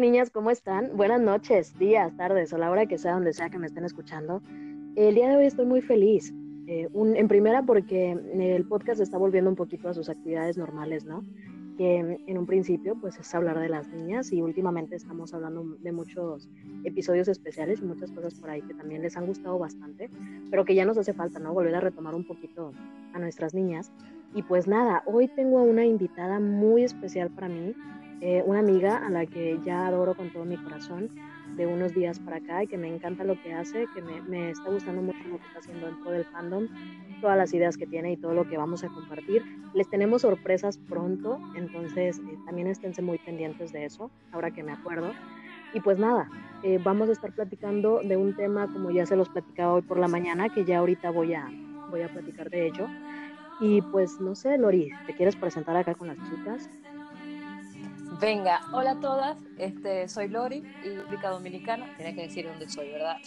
Niñas, ¿cómo están? Buenas noches, días, tardes o la hora que sea, donde sea que me estén escuchando. El día de hoy estoy muy feliz. Eh, en primera porque el podcast está volviendo un poquito a sus actividades normales, ¿no? Que en un principio pues es hablar de las niñas y últimamente estamos hablando de muchos episodios especiales y muchas cosas por ahí que también les han gustado bastante, pero que ya nos hace falta, ¿no? Volver a retomar un poquito a nuestras niñas. Y pues nada, hoy tengo a una invitada muy especial para mí, eh, una amiga a la que ya adoro con todo mi corazón de unos días para acá y que me encanta lo que hace, que me, me, está gustando mucho lo que está haciendo dentro del fandom, todas las ideas que tiene y todo lo que vamos a compartir. Les tenemos sorpresas pronto, entonces eh, también esténse muy pendientes de eso, ahora que me acuerdo. Y pues nada, eh, vamos a estar platicando de un tema como ya se los platicaba hoy por la mañana, que ya ahorita voy a, voy a platicar de ello. Y pues no sé, Lori, ¿te quieres presentar acá con las chicas? Venga, hola a todas, este, soy Lori y República Dominicana, tiene que decir dónde soy, ¿verdad?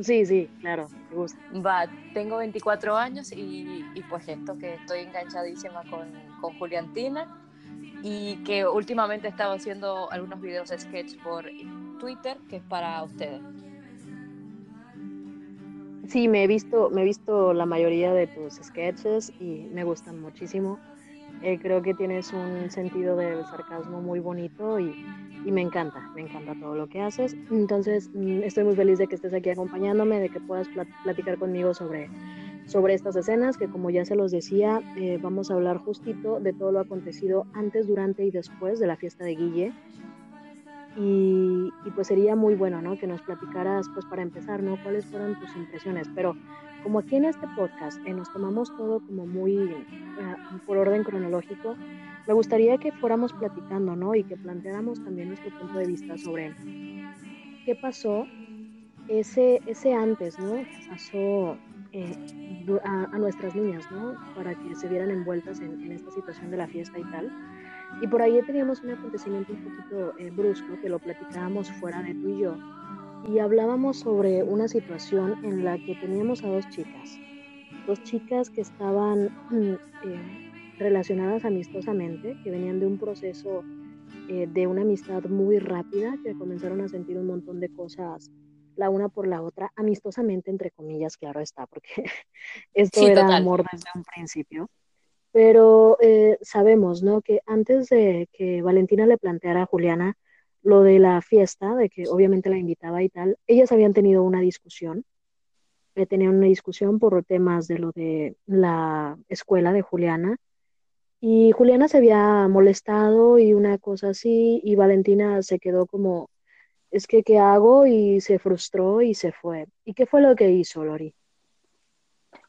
Sí, sí, claro, me gusta. Va, tengo 24 años y, y, pues esto que estoy enganchadísima con, con Juliantina y que últimamente he estado haciendo algunos videos de sketch por Twitter, que es para ustedes. Sí, me he visto, me he visto la mayoría de tus sketches y me gustan muchísimo. Eh, creo que tienes un sentido de sarcasmo muy bonito y, y, me encanta, me encanta todo lo que haces. Entonces, mm, estoy muy feliz de que estés aquí acompañándome, de que puedas platicar conmigo sobre, sobre estas escenas, que como ya se los decía, eh, vamos a hablar justito de todo lo acontecido antes, durante y después de la fiesta de Guille. Y, y, pues sería muy bueno, ¿no? Que nos platicaras, pues para empezar, ¿no? ¿Cuáles fueron tus impresiones? Pero como aquí en este podcast eh, nos tomamos todo como muy eh, por orden cronológico, me gustaría que fuéramos platicando, ¿no? Y que planteáramos también nuestro punto de vista sobre qué pasó ese, ese antes, ¿no? Que pasó eh, a, a, nuestras niñas, ¿no? Para que se vieran envueltas en, en, esta situación de la fiesta y tal. Y por ahí teníamos un acontecimiento un poquito eh, brusco que lo platicábamos fuera de tú y yo, y hablábamos sobre una situación en la que teníamos a dos chicas, dos chicas que estaban eh, relacionadas amistosamente, que venían de un proceso eh, de una amistad muy rápida, que comenzaron a sentir un montón de cosas la una por la otra, amistosamente, entre comillas, claro está, porque esto sí, era total. amor desde un principio. Pero eh, sabemos, ¿no? Que antes de que Valentina le planteara a Juliana lo de la fiesta, de que obviamente la invitaba y tal, ellas habían tenido una discusión, eh, tenían una discusión por temas de lo de la escuela de Juliana, y Juliana se había molestado y una cosa así, y Valentina se quedó como, es que, ¿qué hago? Y se frustró y se fue. ¿Y qué fue lo que hizo, Lori?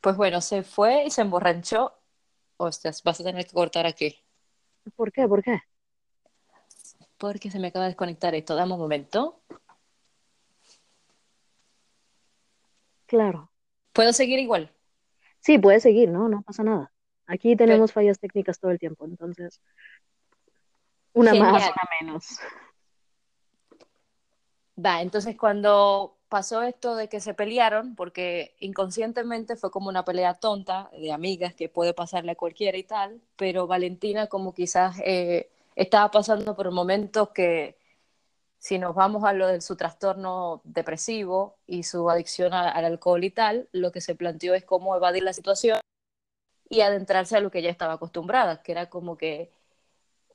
Pues bueno, se fue y se emborrachó. Hostias, vas a tener que cortar aquí. ¿Por qué? ¿Por qué? Porque se me acaba de desconectar esto. Dame un momento. Claro. ¿Puedo seguir igual? Sí, puedes seguir, ¿no? No pasa nada. Aquí tenemos Pero... fallas técnicas todo el tiempo, entonces. Una Genial. más, una menos. Va, entonces cuando pasó esto de que se pelearon, porque inconscientemente fue como una pelea tonta de amigas que puede pasarle a cualquiera y tal, pero Valentina como quizás eh, estaba pasando por momentos que, si nos vamos a lo de su trastorno depresivo y su adicción al alcohol y tal, lo que se planteó es cómo evadir la situación y adentrarse a lo que ella estaba acostumbrada, que era como que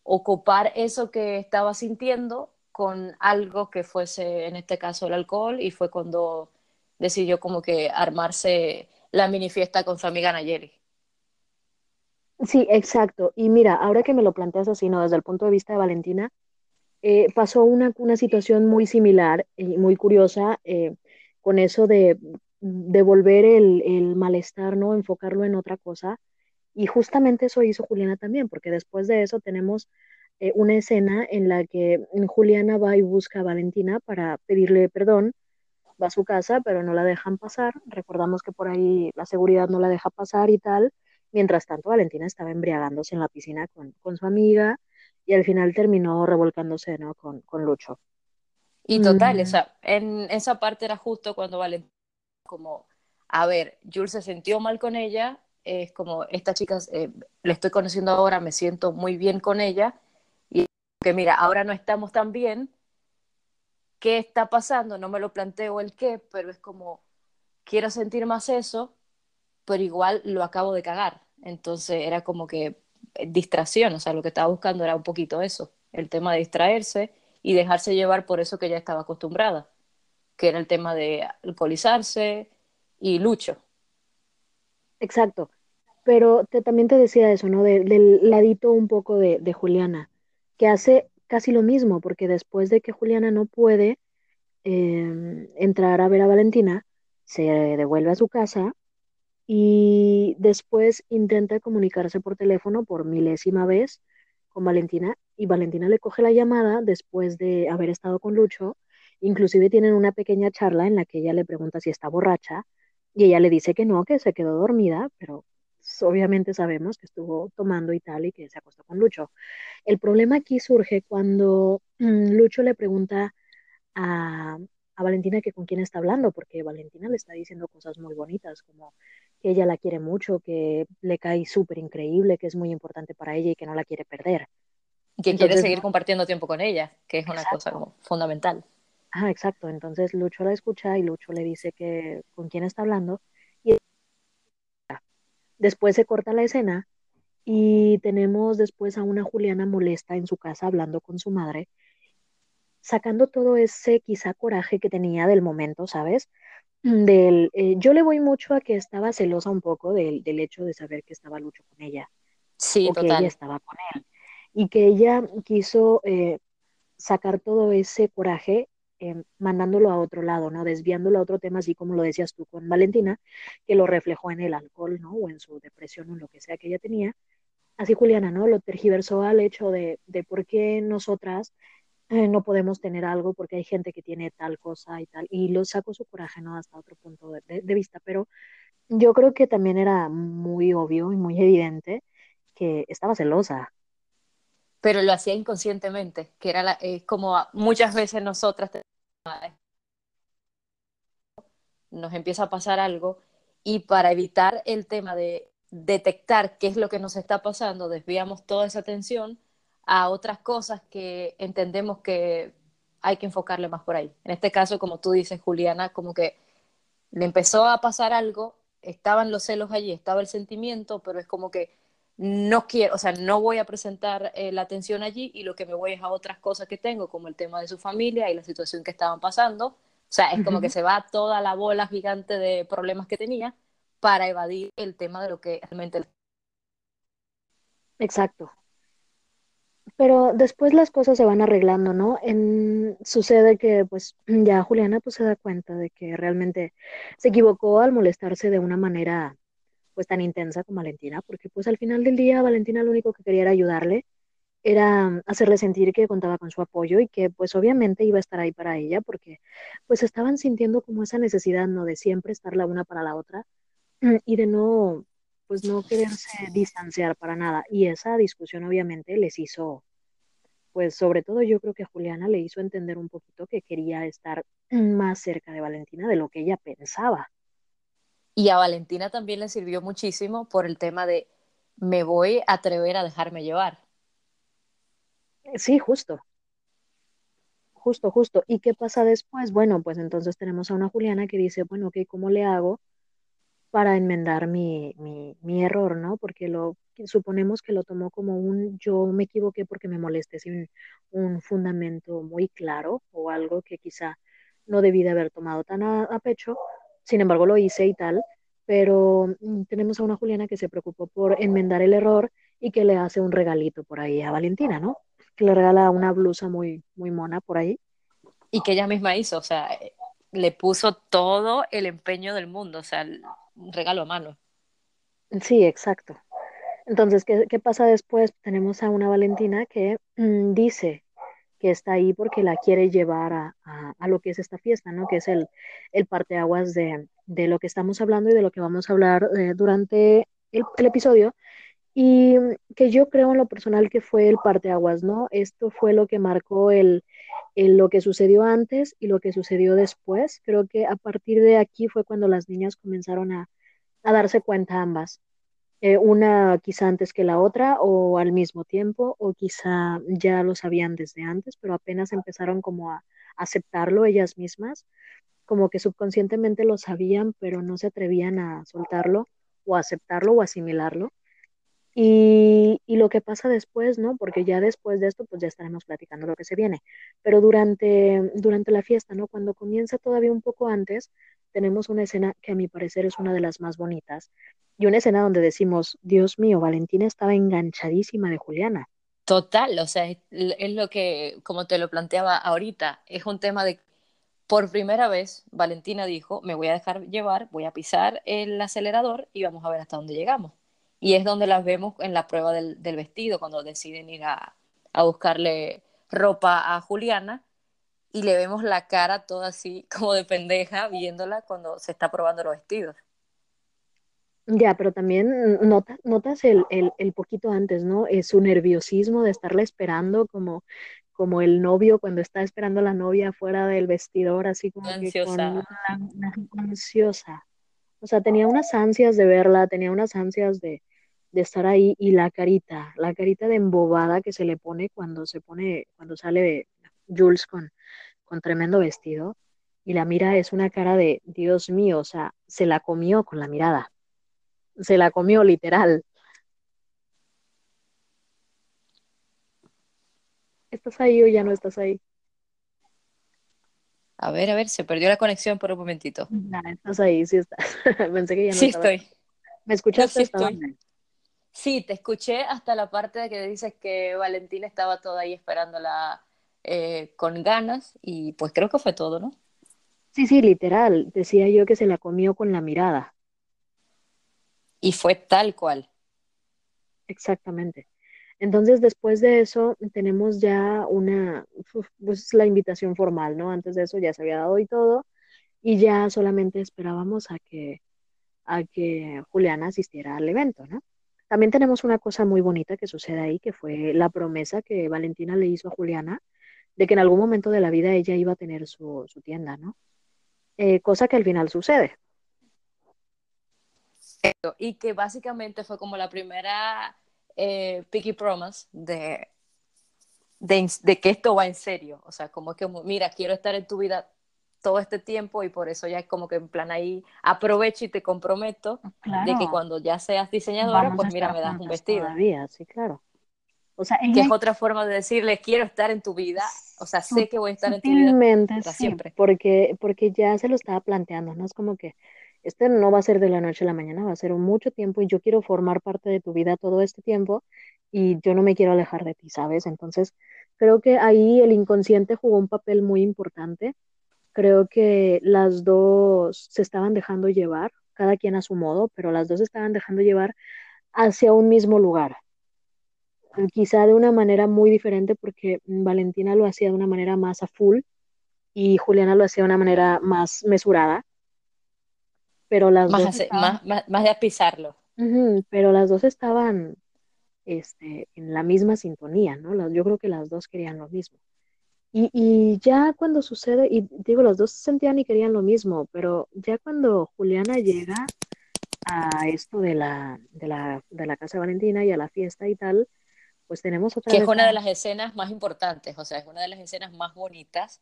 ocupar eso que estaba sintiendo con algo que fuese, en este caso, el alcohol, y fue cuando decidió como que armarse la mini fiesta con su amiga Nayeli. Sí, exacto. Y mira, ahora que me lo planteas así, ¿no? Desde el punto de vista de Valentina, eh, pasó una, una, situación muy similar y muy curiosa eh, con eso de devolver el, el, malestar, ¿no? Enfocarlo en otra cosa. Y justamente eso hizo Juliana también, porque después de eso tenemos eh, una escena en la que Juliana va y busca a Valentina para pedirle perdón, va a su casa, pero no la dejan pasar. Recordamos que por ahí la seguridad no la deja pasar y tal. Mientras tanto, Valentina estaba embriagándose en la piscina con, con su amiga y al final terminó revolcándose ¿no? con, con Lucho. Y total, mm. o sea, en esa parte era justo cuando Valentina, como, a ver, Jules se sintió mal con ella, es como, esta chica eh, le estoy conociendo ahora, me siento muy bien con ella, y que mira, ahora no estamos tan bien, qué está pasando, no me lo planteo el qué, pero es como, quiero sentir más eso, pero igual lo acabo de cagar. Entonces era como que eh, distracción, o sea, lo que estaba buscando era un poquito eso, el tema de distraerse y dejarse llevar por eso que ya estaba acostumbrada, que era el tema de alcoholizarse y lucho. Exacto, pero también te decía eso, ¿no? del ladito un poco de, de Juliana, que hace casi lo mismo, porque después de que Juliana no puede em, entrar a ver a Valentina, se devuelve a su casa y después intenta comunicarse por teléfono por milésima vez con Valentina y Valentina le coge la llamada después de haber estado con Lucho. Inclusive tienen una pequeña charla en la que ella le pregunta si está borracha y ella le dice que no, que se quedó dormida, pero obviamente sabemos que estuvo tomando y tal y que se acostó con Lucho. El problema aquí surge cuando mm, Lucho le pregunta a, a Valentina que con quién está hablando, porque Valentina le está diciendo cosas muy bonitas, como que ella la quiere mucho, que le cae súper increíble, que es muy importante para ella y que no la quiere perder. Y que quiere seguir compartiendo tiempo con ella, que es una cosa como fundamental. Ah, exacto. Entonces Lucho la escucha y Lucho le dice que con quién está hablando. Y después se corta la escena y tenemos después a una Juliana molesta en su casa hablando con su madre, sacando todo ese quizá coraje que tenía del momento, ¿sabes? Del, eh, yo le voy mucho a que estaba celosa un poco del, del hecho de saber que estaba Lucho con ella. Sí, o que ella estaba con él. Y que ella quiso eh, sacar todo ese coraje eh, mandándolo a otro lado, ¿no? Desviándolo a otro tema, así como lo decías tú con Valentina, que lo reflejó en el alcohol, ¿no? O en su depresión o en lo que sea que ella tenía. Así Juliana, ¿no? Lo tergiversó al hecho de, de por qué nosotras eh, no podemos tener algo porque hay gente que tiene tal cosa y tal, y lo sacó su coraje, ¿no? Hasta otro punto de, de, vista, pero yo creo que también era muy obvio y muy evidente que estaba celosa. Pero lo hacía inconscientemente, que era la, eh, como muchas veces nosotras nos empieza a pasar algo y para evitar el tema de detectar qué es lo que nos está pasando, desviamos toda esa atención a otras cosas que entendemos que hay que enfocarle más por ahí. En este caso, como tú dices, Juliana, como que le empezó a pasar algo, estaban los celos allí, estaba el sentimiento, pero es como que no quiero, o sea, no voy a presentar eh, la atención allí y lo que me voy es a otras cosas que tengo, como el tema de su familia y la situación que estaban pasando. O sea, es como que se va toda la bola gigante de problemas que tenía para evadir el tema de lo que realmente... Exacto. Pero después las cosas se van arreglando, ¿no? En, sucede que pues ya Juliana pues se da cuenta de que realmente se equivocó al molestarse de una manera pues tan intensa con Valentina, porque pues al final del día Valentina lo único que quería era ayudarle, era hacerle sentir que contaba con su apoyo y que pues obviamente iba a estar ahí para ella, porque pues estaban sintiendo como esa necesidad, ¿no? De siempre estar la una para la otra y de no, pues no quererse distanciar para nada. Y esa discusión obviamente les hizo, pues sobre todo yo creo que Juliana le hizo entender un poquito que quería estar más cerca de Valentina de lo que ella pensaba. Y a Valentina también le sirvió muchísimo por el tema de me voy a atrever a dejarme llevar. Sí, justo. Justo, justo. ¿Y qué pasa después? Bueno, pues entonces tenemos a una Juliana que dice, bueno, ok, ¿cómo le hago para enmendar mi, mi, error, ¿no? Porque lo suponemos que lo tomó como un yo me equivoqué porque me molesté sin un fundamento muy claro o algo que quizá no debí de haber tomado tan a pecho, sin embargo, lo hice y tal, pero mm, tenemos a una Juliana que se preocupó por enmendar el error y que le hace un regalito por ahí a Valentina, ¿no? Que le regala una blusa muy, muy mona por ahí. Y que ella misma hizo, o sea, le puso todo el empeño del mundo, o sea, un regalo a mano. Sí, exacto. Entonces, ¿qué, qué pasa después? Tenemos a una Valentina que mmm, dice que está ahí porque la quiere llevar a, a, lo que es esta fiesta, ¿no? Que es el, el parteaguas de, de lo que estamos hablando y de lo que vamos a hablar eh, durante el, el, episodio. Y que yo creo en lo personal que fue el parteaguas, ¿no? Esto fue lo que marcó el, el, lo que sucedió antes y lo que sucedió después. Creo que a partir de aquí fue cuando las niñas comenzaron a, a darse cuenta ambas eh, una quizá antes que la otra o al mismo tiempo o quizá ya lo sabían desde antes, pero apenas empezaron como a aceptarlo ellas mismas, como que subconscientemente lo sabían, pero no se atrevían a soltarlo o aceptarlo o asimilarlo. Y, lo que pasa después, ¿no? Porque ya después de esto, pues ya estaremos platicando lo que se viene. Pero durante, durante la fiesta, ¿no? Cuando comienza todavía un poco antes, tenemos una escena que a mi parecer es una de las más bonitas. Y una escena donde decimos, Dios mío, Valentina estaba enganchadísima de Juliana. Total, o sea, es, es lo que, como te lo planteaba ahorita, es un tema de por primera vez, Valentina dijo, me voy a dejar llevar, voy a pisar el acelerador y vamos a ver hasta dónde llegamos. Y es donde las vemos en la prueba del, del vestido, cuando deciden ir a, a, buscarle ropa a Juliana y le vemos la cara toda así como de pendeja viéndola cuando se está probando los vestidos. Ya, pero también notas, notas el, el, el, poquito antes, ¿no? Es su nerviosismo de estarla esperando como, como el novio cuando está esperando a la novia fuera del vestidor, así como ansiosa. que con ansiosa. O sea, tenía unas ansias de verla, tenía unas ansias de, de estar ahí y la carita, la carita de embobada que se le pone cuando se pone, cuando sale Jules con, con tremendo vestido y la mira es una cara de Dios mío, o sea, se la comió con la mirada, se la comió literal. ¿Estás ahí o ya no estás ahí? A ver, a ver, se perdió la conexión por un momentito. No, estás ahí, sí estás. Pensé que ya no sí estaba. estoy. ¿Me escuchaste? No, sí, estoy. Sí, te escuché hasta la parte de que dices que Valentina estaba toda ahí esperándola eh, con ganas y pues creo que fue todo, ¿no? Sí, sí, literal. Decía yo que se la comió con la mirada. Y fue tal cual. Exactamente. Entonces, después de eso, tenemos ya una, pues la invitación formal, ¿no? Antes de eso ya se había dado y todo, y ya solamente esperábamos a que, a que Juliana asistiera al evento, ¿no? También tenemos una cosa muy bonita que sucede ahí, que fue la promesa que Valentina le hizo a Juliana de que en algún momento de la vida ella iba a tener su, su tienda, ¿no? Eh, cosa que al final sucede. Y que básicamente fue como la primera eh, Picky Promise de, de, de, que esto va en serio. O sea, como que, mira, quiero estar en tu vida todo este tiempo y por eso ya es como que en plan ahí aprovecho y te comprometo claro. de que cuando ya seas diseñadora, Vamos pues mira, me das un vestido. Todavía, sí, claro. O sea, ella... Que es otra forma de decirle, quiero estar en tu vida, o sea, sé que voy a estar en tu vida para sí, siempre. Porque, porque ya se lo estaba planteando, ¿no? Es como que este no va a ser de la noche a la mañana, va a ser un mucho tiempo y yo quiero formar parte de tu vida todo este tiempo y yo no me quiero alejar de ti, ¿sabes? Entonces, creo que ahí el inconsciente jugó un papel muy importante. Creo que las dos se estaban dejando llevar, cada quien a su modo, pero las dos se estaban dejando llevar hacia un mismo lugar. Quizá de una manera muy diferente porque Valentina lo hacía de una manera más a full y Juliana lo hacía de una manera más mesurada pero las más, dos hace, estaban, más, más, más, de pisarlo. uh -huh, pero las dos estaban este, en la misma sintonía, ¿no? Las, yo creo que las dos querían lo mismo. Y, y, ya cuando sucede, y digo, las dos sentían y querían lo mismo, pero ya cuando Juliana llega a esto de la, de la, de la casa de Valentina y a la fiesta y tal, pues tenemos otra que vez es una de las escenas más importantes, o sea, es una de las escenas más bonitas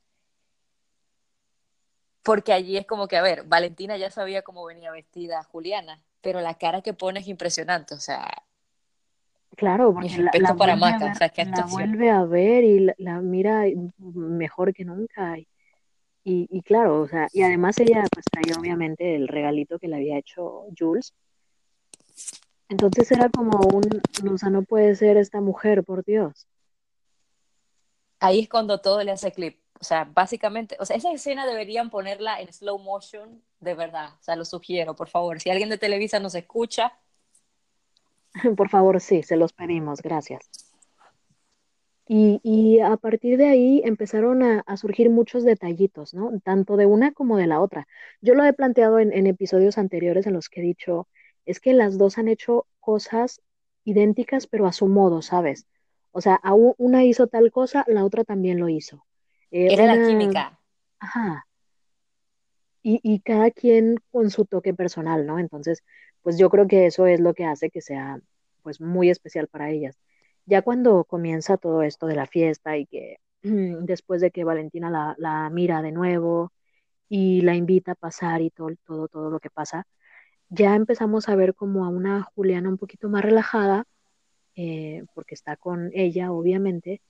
porque allí es como que, a ver, Valentina ya sabía cómo venía vestida Juliana, pero la cara que pone es impresionante, o sea. Claro, porque la, para a Maca, ver, o sea, que la vuelve a ver y la, la, mira mejor que nunca. Y, y, y, claro, o sea, y además ella pues traía obviamente el regalito que le había hecho Jules. Entonces era como un, o sea, no puede ser esta mujer, por Dios. Ahí es cuando todo le hace clip. O sea, básicamente, o sea, esa escena deberían ponerla en slow motion, de verdad. O sea, lo sugiero, por favor. Si alguien de Televisa nos escucha. Por favor, sí, se los pedimos, gracias. Y, y a partir de ahí empezaron a, a, surgir muchos detallitos, ¿no? Tanto de una como de la otra. Yo lo he planteado en, en episodios anteriores en los que he dicho, es que las dos han hecho cosas idénticas, pero a su modo, ¿sabes? O sea, una hizo tal cosa, la otra también lo hizo. Eh, Era una... la química. Ajá. Y, cada quien con su toque personal, ¿no? Entonces, pues yo creo que eso es lo que hace que sea pues muy especial para ellas. Ya cuando comienza todo esto de la fiesta y que después de que Valentina la, la mira de nuevo y la invita a pasar y todo, todo, todo lo que pasa, ya empezamos a ver como a una Juliana un poquito más relajada, eh, porque está con ella, obviamente,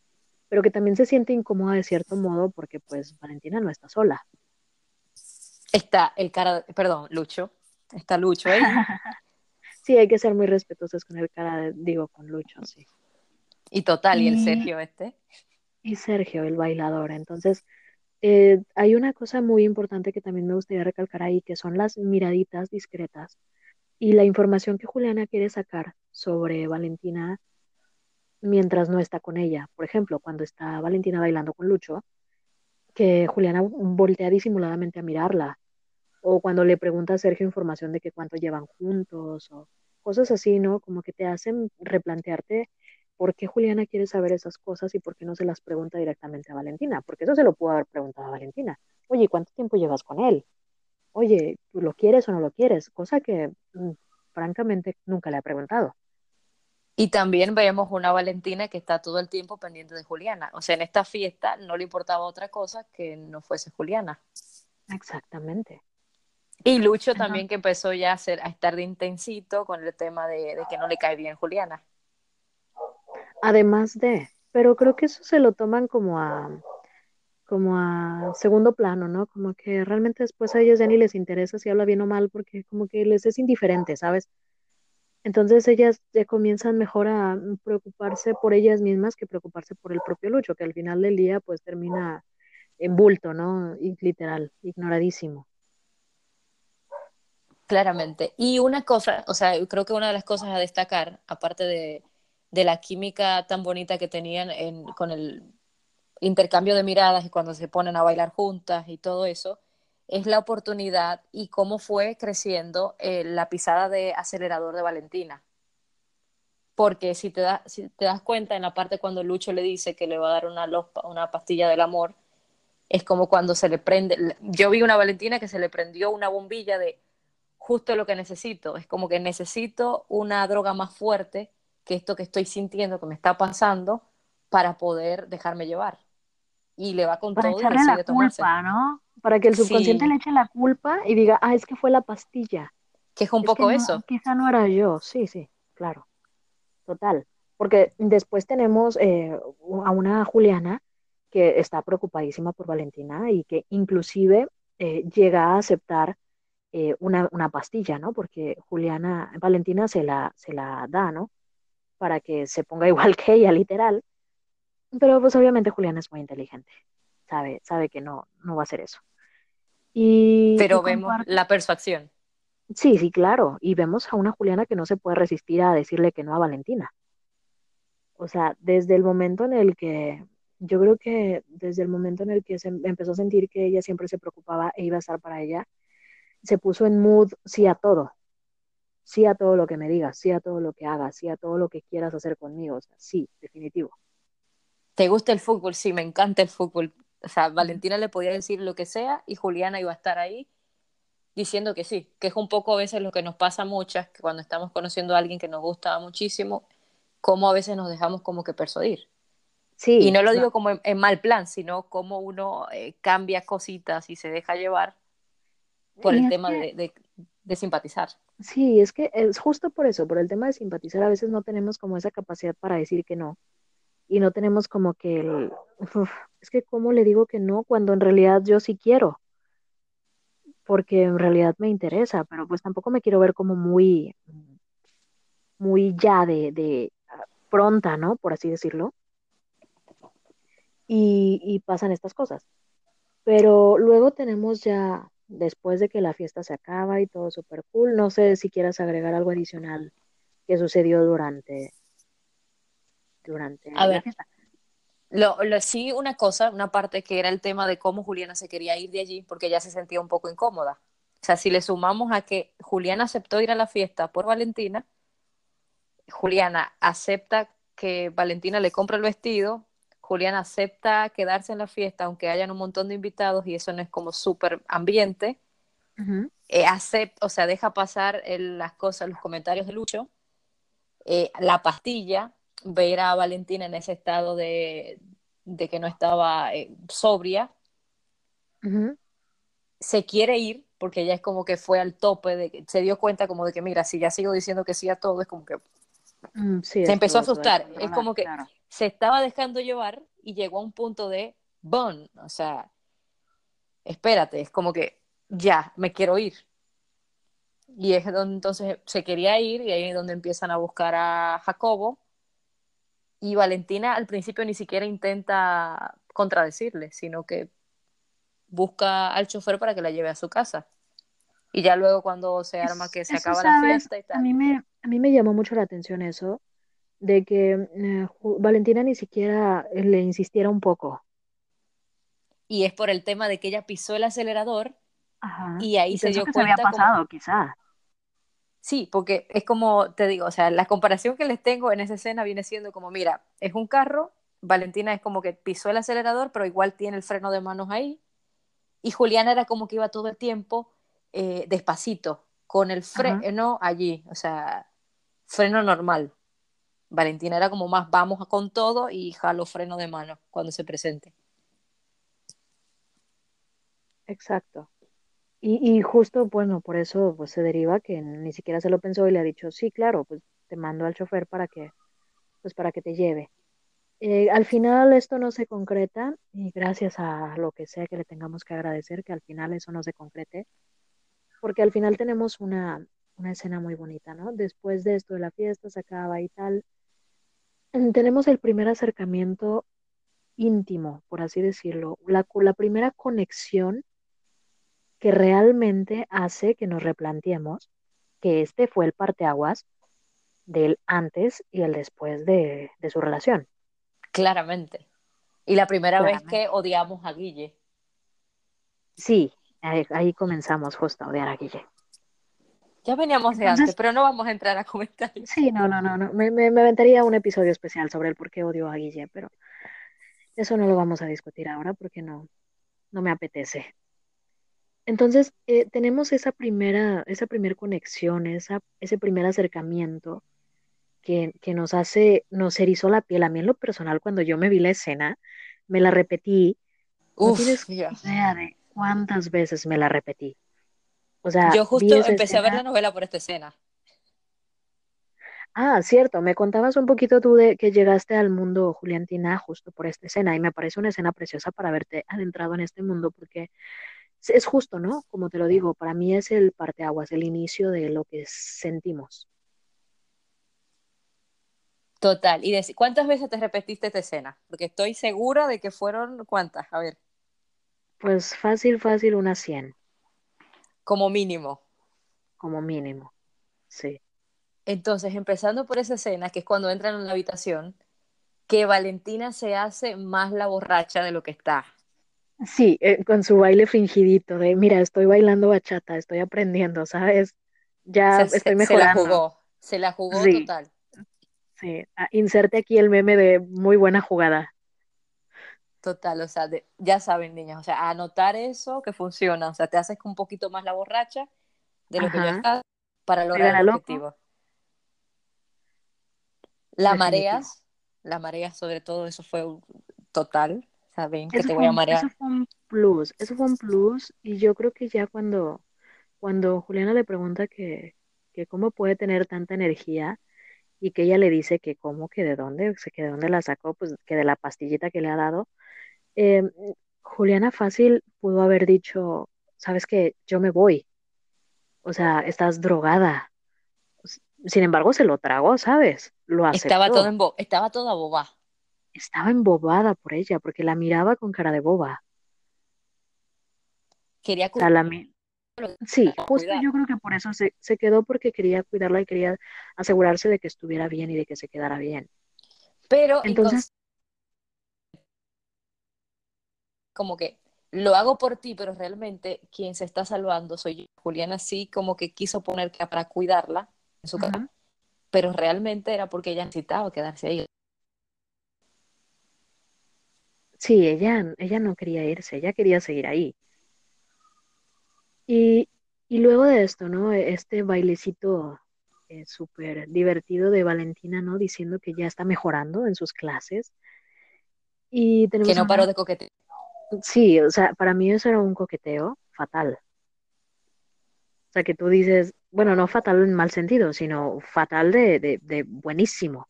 pero que también se siente incómoda de cierto modo porque pues Valentina no está sola. Está el cara, perdón, Lucho, está Lucho ahí. sí, hay que ser muy respetuosos con el cara, de, digo, con Lucho, sí. Y total, y, el Sergio este. Y Sergio, el bailador. Entonces, eh, hay una cosa muy importante que también me gustaría recalcar ahí, que son las miraditas discretas y la información que Juliana quiere sacar sobre Valentina mientras no está con ella. Por ejemplo, cuando está Valentina bailando con Lucho, que Juliana voltea disimuladamente a mirarla, o cuando le pregunta a Sergio información de que cuánto llevan juntos, o cosas así, ¿no? Como que te hacen replantearte por qué Juliana quiere saber esas cosas y por qué no se las pregunta directamente a Valentina, porque eso se lo pudo haber preguntado a Valentina. Oye, ¿cuánto tiempo llevas con él? Oye, ¿tú lo quieres o no lo quieres? Cosa que mm, francamente nunca le ha preguntado. Y también vemos una Valentina que está todo el tiempo pendiente de Juliana. O sea, en esta fiesta no le importaba otra cosa que no fuese Juliana. Exactamente. Y Lucho también que empezó ya a, hacer, a estar de intensito con el tema de, de, que no le cae bien Juliana. Además de, pero creo que eso se lo toman como a como a segundo plano, ¿no? Como que realmente después a ellos ya ni les interesa si habla bien o mal porque como que les es indiferente, ¿sabes? Entonces ellas ya comienzan mejor a preocuparse por ellas mismas que preocuparse por el propio Lucho, que al final del día pues termina en bulto, ¿no? Literal, ignoradísimo. Claramente. Y una cosa, o sea, creo que una de las cosas a destacar, aparte de, de la química tan bonita que tenían en, con el intercambio de miradas y cuando se ponen a bailar juntas y todo eso, es la oportunidad y cómo fue creciendo eh, la pisada de acelerador de Valentina. Porque si te, da, si te das cuenta en la parte cuando Lucho le dice que le va a dar una, una pastilla del amor, es como cuando se le prende, yo vi una Valentina que se le prendió una bombilla de justo lo que necesito, es como que necesito una droga más fuerte que esto que estoy sintiendo, que me está pasando, para poder dejarme llevar. Y le va con para todo y decide la culpa, ¿no? Para que el subconsciente sí. le eche la culpa y diga, ah, es que fue la pastilla. Que es un es poco eso. No, quizá no era yo, sí, sí, claro. Total. Porque después tenemos eh, a una Juliana que está preocupadísima por Valentina y que inclusive eh, llega a aceptar eh, una, una, pastilla, ¿no? Porque Juliana, Valentina se la, se la da, ¿no? Para que se ponga igual que ella, literal. Pero pues obviamente Juliana es muy inteligente, sabe, sabe que no, no va a hacer eso. Y, Pero y vemos la persuasión. Sí, sí, claro. Y vemos a una Juliana que no se puede resistir a decirle que no a Valentina. O sea, desde el momento en el que, yo creo que desde el momento en el que se empezó a sentir que ella siempre se preocupaba e iba a estar para ella, se puso en mood sí a todo. Sí a todo lo que me digas, sí a todo lo que hagas, sí a todo lo que quieras hacer conmigo. O sea, sí, definitivo. ¿Te gusta el fútbol? Sí, me encanta el fútbol. O sea, Valentina le podía decir lo que sea y Juliana iba a estar ahí diciendo que sí, que es un poco a veces lo que nos pasa muchas, que cuando estamos conociendo a alguien que nos gusta muchísimo, cómo a veces nos dejamos como que persuadir. Sí, y no lo digo como en, en mal plan, sino como uno eh, cambia cositas y se deja llevar por y el tema que, de, de, de, simpatizar. Sí, es que es justo por eso, por el tema de simpatizar, a veces no tenemos como esa capacidad para decir que no. Y no tenemos como que el, es que cómo le digo que no cuando en realidad yo sí quiero porque en realidad me interesa, pero pues tampoco me quiero ver como muy, muy ya de, de pronta, ¿no? Por así decirlo. Y, y, pasan estas cosas. Pero luego tenemos ya, después de que la fiesta se acaba y todo súper cool, no sé si quieras agregar algo adicional que sucedió durante, durante A la ver, fiesta. Lo, lo, sí, una cosa, una parte que era el tema de cómo Juliana se quería ir de allí porque ella se sentía un poco incómoda. O sea, si le sumamos a que Juliana aceptó ir a la fiesta por Valentina, Juliana acepta que Valentina le compre el vestido, Juliana acepta quedarse en la fiesta aunque hayan un montón de invitados y eso no es como súper ambiente, eh, acepta, o sea, deja pasar las cosas, los comentarios de Lucho, eh, la pastilla, ver a Valentina en ese estado de, de que no estaba eh, sobria, se quiere ir porque ella es como que fue al tope, de, se dio cuenta como de que, mira, si ya sigo diciendo que sí a todo, es como que mm, se empezó a asustar. Es como que se estaba dejando llevar y llegó a un punto de, bon, o sea, espérate, es como que ya, me quiero ir. Y es donde entonces se quería ir y ahí es donde empiezan a buscar a Jacobo. Y Valentina al principio ni siquiera intenta contradecirle, sino que busca al chofer para que la lleve a su casa. Y ya luego cuando se arma que se acaba la fiesta y tal. A mí, me, a mí me llamó mucho la atención eso, de que eh, Valentina ni siquiera le insistiera un poco. Y es por el tema de que ella pisó el acelerador y ahí se dio que cuenta. Se había pasado, quizá. Sí, porque es como te digo, o sea, la comparación que les tengo en esa escena viene siendo como, mira, es un carro, Valentina es como que pisó el acelerador, pero igual tiene el freno de manos ahí, y Juliana era como que iba todo el tiempo eh, despacito, con el freno allí, o sea, freno normal. Valentina era como más vamos con todo y jalo freno de mano cuando se presente. Exacto. Y, justo, bueno, por eso pues, se deriva que ni siquiera se lo pensó y le ha dicho, sí, claro, pues te mando al chofer para que, pues, para que te lleve. Eh, al final esto no se concreta y gracias a lo que sea que le tengamos que agradecer que al final eso no se concrete, porque al final tenemos una, una escena muy bonita, ¿no? Después de esto de la fiesta se acaba y tal, tenemos el primer acercamiento íntimo, por así decirlo, la, la primera conexión que realmente hace que nos replanteemos que este fue el parteaguas del antes y el después de, su relación. Claramente. Y la primera vez que odiamos a Guille. Sí, ahí, comenzamos justo a odiar a Guille. Ya veníamos de antes, pero no vamos a entrar a comentarios. Sí, no, no, no, no. Me, me, me, aventaría un episodio especial sobre el por qué odio a Guille, pero eso no lo vamos a discutir ahora porque no, no me apetece. Entonces, eh, tenemos esa primera, esa conexión, esa, ese primer acercamiento que, nos hace, nos erizó la piel. A mí en lo personal, cuando yo me vi la escena, me la repetí. no tienes idea de cuántas veces me la repetí. O sea, yo justo empecé a ver la novela por esta escena. Ah, cierto, me contabas un poquito tú de que llegaste al mundo Juliantina justo por esta escena y me parece una escena preciosa para haberte adentrado en este mundo porque es justo, ¿no? Como te lo digo, para mí es el parteaguas, el inicio de lo que sentimos. Total. ¿Y cuántas veces te repetiste esta escena? Porque estoy segura de que fueron cuántas, a ver. Pues fácil, fácil, unas 100. Como mínimo. Como mínimo, sí. Entonces, empezando por esa escena, que es cuando entran en la habitación, que Valentina se hace más la borracha de lo que está. Sí, eh, con su baile fingidito de, mira, estoy bailando bachata, estoy aprendiendo, ¿sabes? Ya estoy mejorando. Se la jugó, se la jugó total. Sí, ah, inserte aquí el meme de muy buena jugada. Total, o sea, ya saben, niñas, o sea, anotar eso que funciona, o sea, te haces un poquito más la borracha de lo que ya está para lograr el objetivo. La mareas, la mareas sobre todo, eso fue total que te voy a marear. Eso fue un plus, eso fue un plus y yo creo que ya cuando, cuando Juliana le pregunta que, que cómo puede tener tanta energía y que ella le dice que cómo, que de dónde, que de dónde la sacó, pues que de la pastillita que le ha dado, em, Juliana fácil pudo haber dicho, sabes que yo me voy, o sea, estás drogada. Sin embargo, se lo tragó, ¿sabes? Lo aceptó. Estaba, todo en estaba toda boba estaba embobada por ella, porque la miraba con cara de boba. Quería cuidarla. Sí, justo yo creo que por eso se, quedó porque quería cuidarla y quería asegurarse de que estuviera bien y de que se quedara bien. Pero entonces, como que lo hago por ti, pero realmente quien se está salvando soy yo. Juliana sí como que quiso poner que para cuidarla en su casa, pero realmente era porque ella necesitaba quedarse ahí. Sí, ella, ella no quería irse, ella quería seguir ahí. Y Y luego de esto, ¿no? Este bailecito eh, súper divertido de Valentina, ¿no? Diciendo que ya está mejorando en sus clases. Y tenemos que no paró de coquetear. Sí, o sea, para mí eso era un coqueteo fatal. O sea, que tú dices, bueno, no fatal en mal sentido, sino fatal de, de, de buenísimo.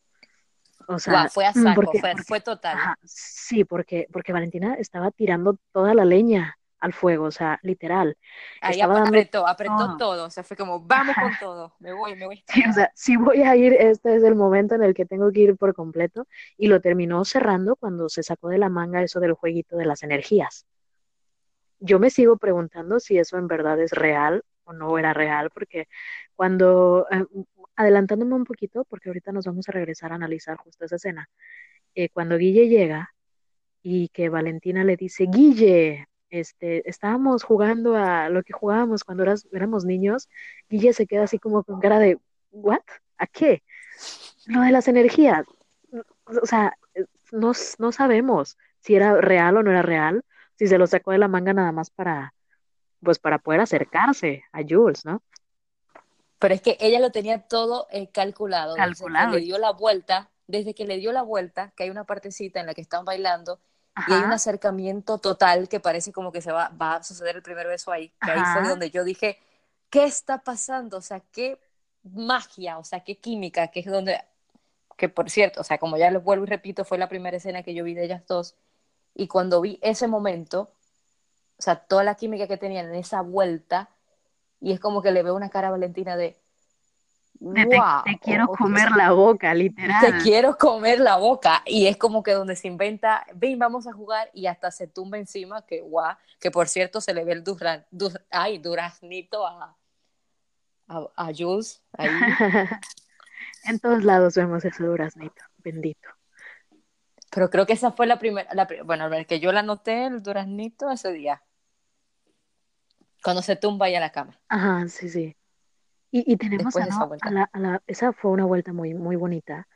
O sea, Guau, fue a mm, saco, porque- fue, porque- fue total. Ajá, sí, porque, porque Valentina estaba tirando toda la leña al fuego, o sea, literal. Ahí dando apretó, apretó todo. todo. O sea, fue como, vamos con todo. Me voy, me voy. Sí, o sea, si voy a ir, este es el momento en el que tengo que ir por completo. Y lo terminó cerrando cuando se sacó de la manga eso del jueguito de las energías. Yo me sigo preguntando si eso en verdad es real o no era real, porque cuando, eh, adelantándome un poquito, porque ahorita nos vamos a regresar a analizar justo esa escena, eh, cuando Guille llega y que Valentina le dice, Guille, este, estábamos jugando a lo que jugábamos cuando eras- éramos niños, Guille se queda así como con cara de, ¿what? ¿A qué? Lo de las energías. O sea, no, no sabemos si era real o no era real, si se lo sacó de la manga nada más para, pues para poder acercarse a Jules, ¿no? Pero es que ella lo tenía todo eh, calculado. Calculado. Desde que le dio la vuelta, desde que le dio la vuelta, que hay una partecita en la que están bailando y hay un Ajá, acercamiento total que parece como que se va, va a suceder el primer beso ahí. Que ahí fue Ajá. donde yo dije, ¿qué está pasando? O sea, qué magia, o sea, qué química, que es donde, que por cierto, o sea, como ya lo vuelvo y repito, fue la primera escena que yo vi de ellas dos. Y cuando vi ese momento, o sea, toda la química que tenían en esa vuelta, y es como que le veo una cara a Valentina de, de te, wow, te quiero comer la boca, te literal. quiero comer la boca. Y es como que donde se inventa, ven, vamos a jugar, y hasta se tumba encima, que guau, que por cierto se le ve el duran, du- ay, duraznito a, a, a Jules ahí. En todos lados vemos ese duraznito, bendito. Pero creo que esa fue la primera, la, bueno, a ver, que yo la noté, el duraznito ese día. Cuando se tumba ahí a la cama. Ajá, sí, sí. Y, y tenemos a, esa a la, a la- esa fue una vuelta muy, muy bonita,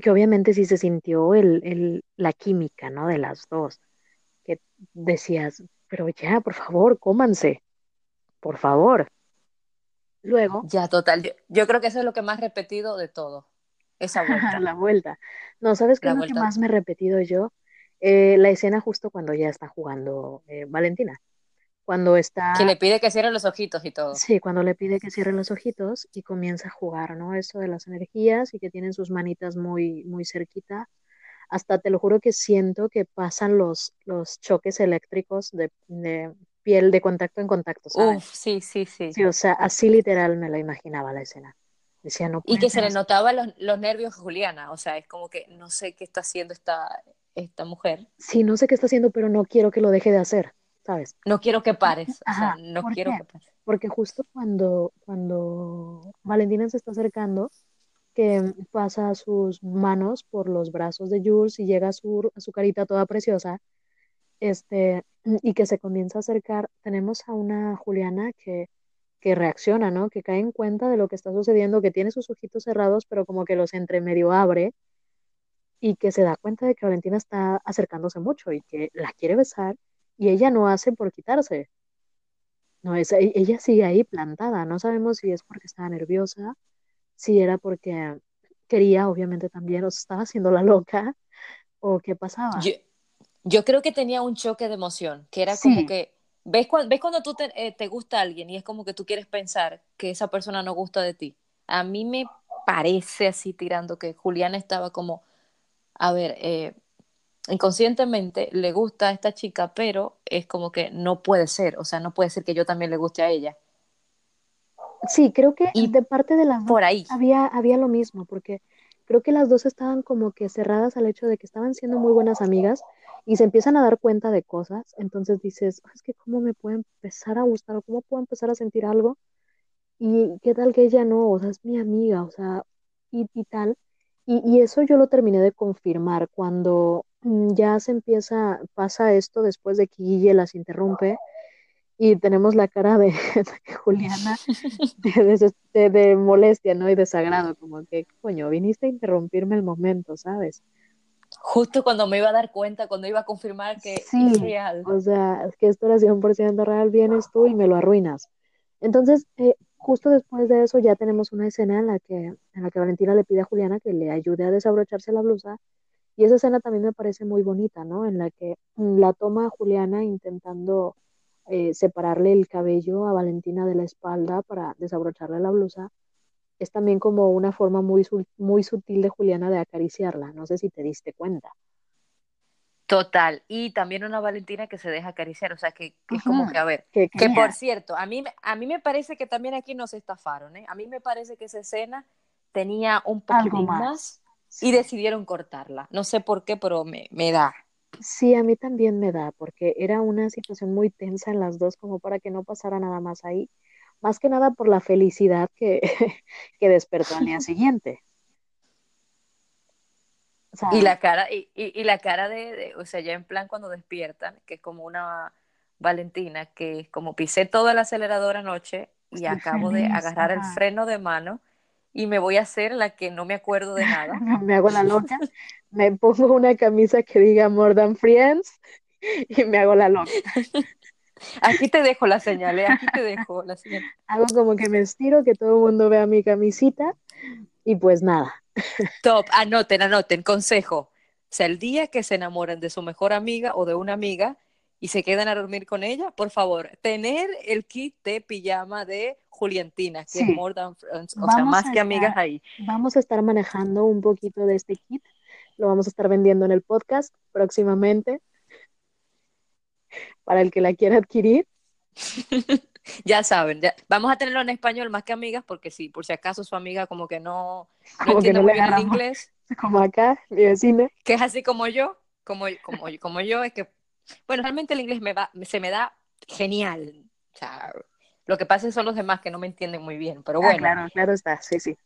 que obviamente sí se sintió el, el, la química, ¿no? De las dos, que decías, pero ya, por favor, cómanse, por favor. Luego, Ya, total. Yo, yo creo que eso es lo que más repetido de todo. Esa vuelta. la vuelta. No, ¿sabes qué es lo que más me he repetido yo? Eh, la escena justo cuando ya está jugando eh, Valentina, cuando está... Que le pide que cierre los ojitos y todo. Sí, cuando le pide que cierre los ojitos y comienza a jugar, ¿no? Eso de las energías y que tienen sus manitas muy, muy cerquita. Hasta te lo juro que siento que pasan los, los choques eléctricos de, de piel de contacto en contacto, ¿sabes? Uf, sí, sí, sí. Sí, o sea, así literal me la imaginaba la escena. Decía, no Y que se le así. notaba los, los nervios a Juliana. O sea, es como que no sé qué está haciendo esta, esta mujer. Sí, no sé qué está haciendo, pero no quiero que lo deje de hacer, ¿sabes? No quiero que pares. O sea, Ajá, no ¿por quiero qué? que pares. Porque justo cuando, cuando Valentina se está acercando, que pasa sus manos por los brazos de Jules y llega a su, a su carita toda preciosa, este, y que se comienza a acercar, tenemos a una Juliana que, que reacciona, ¿no? Que cae en cuenta de lo que está sucediendo, que tiene sus ojitos cerrados, pero como que los entre medio abre, y que se da cuenta de que Valentina está acercándose mucho y que la quiere besar, y ella no hace por quitarse. No, es, e- ella sigue ahí plantada. No sabemos si es porque estaba nerviosa, si era porque quería, obviamente también, o se estaba haciendo la loca, o qué pasaba. Yo, yo creo que tenía un choque de emoción, que era Sí. como que, ¿ves, cuando, ¿ves cuando tú te, eh, te gusta alguien y es como que tú quieres pensar que esa persona no gusta de ti? A mí me parece así tirando que Juliana estaba como, a ver, eh, inconscientemente le gusta a esta chica, pero es como que no puede ser, o sea, no puede ser que yo también le guste a ella. Sí, creo que Y de parte de las dos Por ahí. había, había lo mismo, porque creo que las dos estaban como que cerradas al hecho de que estaban siendo muy buenas amigas y se empiezan a dar cuenta de cosas. Entonces dices, "Ah, es que cómo me puede empezar a gustar o cómo puedo empezar a sentir algo y qué tal que ella no, o sea, es mi amiga, o sea, y, y tal. Y, y eso yo lo terminé de confirmar cuando ya se empieza, pasa esto después de que Guille las interrumpe y tenemos la cara de, de Juliana de, de- de- molestia, ¿no? Y desagrado, como que, coño, viniste a interrumpirme el momento, ¿sabes? Justo cuando me iba a dar cuenta, cuando iba a confirmar que Sí, es real. o sea, que esto era 100% real, vienes tú y me lo arruinas. Entonces, eh, justo después de eso ya tenemos una escena en la que, en la que Valentina le pide a Juliana que le ayude a desabrocharse la blusa. Y esa escena también me parece muy bonita, ¿no? En la que la toma Juliana intentando eh, separarle el cabello a Valentina de la espalda para desabrocharle la blusa. Es también como una forma muy, muy sutil de Juliana de acariciarla. No sé si te diste cuenta. Total, y también una Valentina que se deja acariciar, o sea, que, es como que, a ver, que, por cierto, a mí, a mí me parece que también aquí nos estafaron, ¿eh? A mí me parece que esa escena tenía un poco más, y decidieron cortarla. No sé por qué, pero me, me da. Sí, a mí también me da, porque era una situación muy tensa en las dos, como para que no pasara nada más ahí, más que nada por la felicidad que, que despertó al día siguiente y la cara, y, y, la cara de, o sea, ya en plan cuando despiertan, que es como una Valentina, que es como pisé todo el acelerador anoche y acabo de agarrar el freno de mano y me voy a hacer la que no me acuerdo de nada. me hago la loca, me pongo una camisa que diga More Than Friends y me hago la loca. Aquí te dejo la señal, ¿eh? aquí te dejo la señal. Hago como que me estiro, que todo el mundo vea mi camisita y pues nada, Top, anoten, anoten, consejo. O sea, el día que se enamoren de su mejor amiga o de una amiga y se quedan a dormir con ella, por favor, tener el kit de pijama de Juliantina, que es more than friends, o sea, más que amigas ahí. Vamos a estar manejando un poquito de este kit, lo vamos a estar vendiendo en el podcast próximamente para el que la quiera adquirir. ya saben, vamos a tenerlo en español más que amigas, porque sí, por si acaso su amiga como que no, no entiende muy bien el inglés. Como acá, mi vecina. Que es así como yo, como, como, como yo, es que, bueno, realmente el inglés me va, se me da genial. O sea, lo que pasa son los demás que no me entienden muy bien, pero ah, bueno. claro, claro está, sí, sí.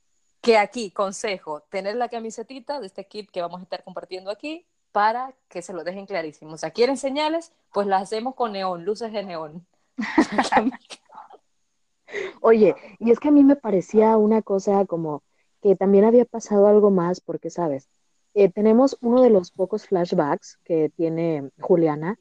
Que aquí, consejo, tener la camisetita de este kit que vamos a estar compartiendo aquí para que se lo dejen clarísimo. O sea, quieren señales, pues las hacemos con neón, luces de neón. Oye, y es que a mí me parecía una cosa como que también había pasado algo más, porque, ¿sabes? Eh, tenemos uno de los pocos flashbacks que tiene Juliana.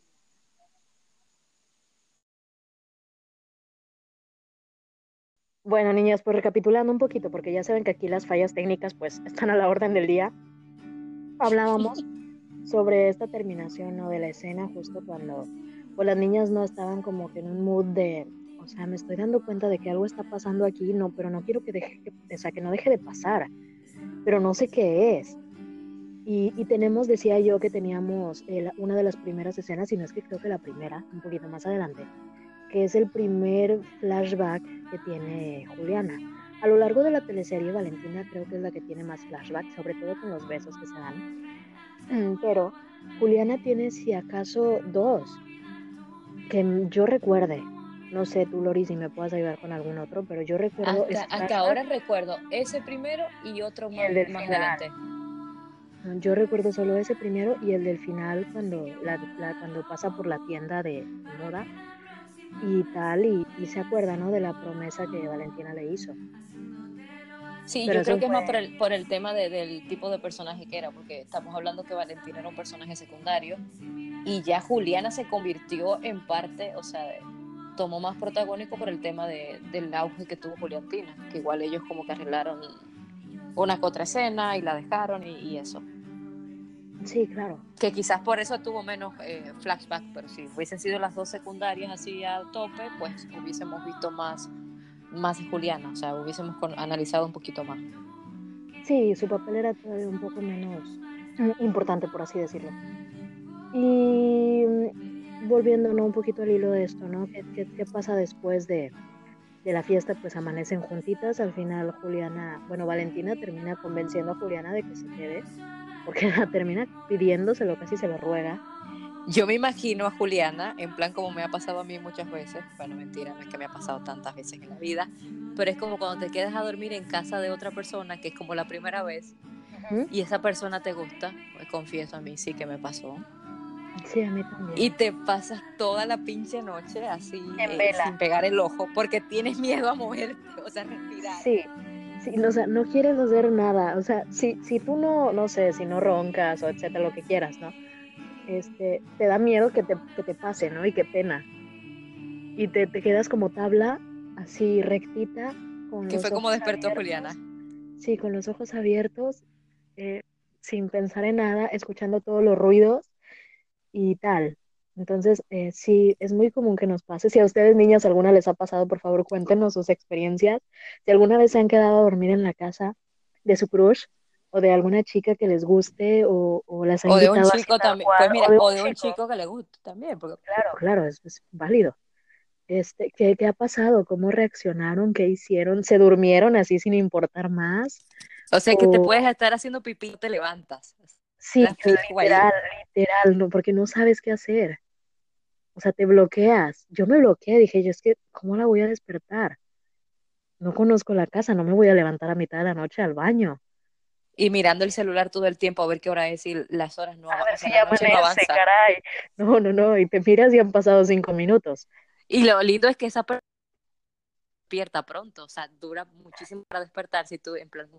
Bueno, niñas, pues recapitulando un poquito, porque ya saben que aquí las fallas técnicas pues están a la orden del día. Hablábamos sobre esta terminación ¿no? de la escena justo cuando pues las niñas no estaban como que en un mood de, o sea, me estoy dando cuenta de que algo está pasando aquí, no, pero no quiero que deje, o sea, que no deje de pasar, pero no sé qué es. Y, y tenemos, decía yo, que teníamos una de las primeras escenas, y no es que creo que la primera, un poquito más adelante, que es el primer flashback que tiene Juliana. A lo largo de la teleserie, Valentina creo que es la que tiene más flashbacks, sobre todo con los besos que se dan. Mm, pero Juliana tiene, si acaso, dos que yo recuerde. No sé tú, Lori, si me puedas ayudar con algún otro, pero yo recuerdo... Hasta, ahora recuerdo ese primero y otro más, adelante. Yo recuerdo solo ese primero y el del final cuando, la, cuando pasa por la tienda de moda y tal, y, se acuerda, ¿no? De la promesa que Valentina le hizo. Sí, yo creo que es más por el, por el tema del tipo de personaje que era, porque estamos hablando que Valentina era un personaje secundario y ya Juliana se convirtió en parte, o sea, tomó más protagónico por el tema de, del auge que tuvo Juliantina, que igual ellos como que arreglaron una que otra escena y la dejaron y, eso. Sí, claro. Que quizás por eso tuvo menos eh, flashback, pero si hubiesen sido las dos secundarias así al tope, pues hubiésemos visto más, más Juliana, o sea, hubiésemos analizado un poquito más. Sí, su papel era todavía un poco menos importante, por así decirlo. Y mm, volviendo un poquito al hilo de esto, ¿no? ¿Qué, qué, pasa después de, de, la fiesta? Pues amanecen juntitas. Al final Juliana, bueno, Valentina termina convenciendo a Juliana de que se quede, porque la termina pidiéndoselo, casi se lo ruega. Yo me imagino a Juliana, en plan como me ha pasado a mí muchas veces, bueno, mentira, no es que me ha pasado tantas veces en la vida, pero es como cuando te quedas a dormir en casa de otra persona, que es como la primera vez, y esa persona te gusta, pues confieso a mí, sí que me pasó. Sí, a mí también. Y te pasas toda la pinche noche así, eh, sin pegar el ojo, porque tienes miedo a moverte, o sea, respirar. Sí, sí, o sea, no quieres hacer nada, o sea, si, si tú no, no sé, si no roncas o etcétera, lo que quieras, ¿no? Este, te da miedo que te, que te pase, ¿no? Y qué pena. Y te, te quedas como tabla así rectita. Con que fue como despertó Juliana. Sí, con los ojos abiertos, eh, sin pensar en nada, escuchando todos los ruidos y tal. Entonces, eh, sí, es muy común que nos pase. Si a ustedes, niñas, alguna les ha pasado, por favor, cuéntenos sus experiencias. Si alguna vez se han quedado a dormir en la casa de su crush o de alguna chica que les guste o, o las han O de un chico también. pues mira, o de, un, chico. que le guste también. Porque... Claro, claro, es, es válido. Este, ¿qué, ¿Qué ha pasado? ¿Cómo reaccionaron? ¿Qué hicieron? ¿Se durmieron así sin importar más? O sea, que te puedes estar haciendo pipí y te levantas. Sí, literal, literal, no, porque no sabes qué hacer. O sea, te bloqueas. Yo me bloqueé, dije yo, es que, ¿cómo la voy a despertar? No conozco la casa, no me voy a levantar a mitad de la noche al baño. Y mirando el celular todo el tiempo a ver qué hora es y las horas no, a ver si ya no caray. No, no, no, y te miras y han pasado cinco minutos. Y lo lindo es que esa persona despierta pronto, o sea, dura muchísimo para despertar si tú en plan,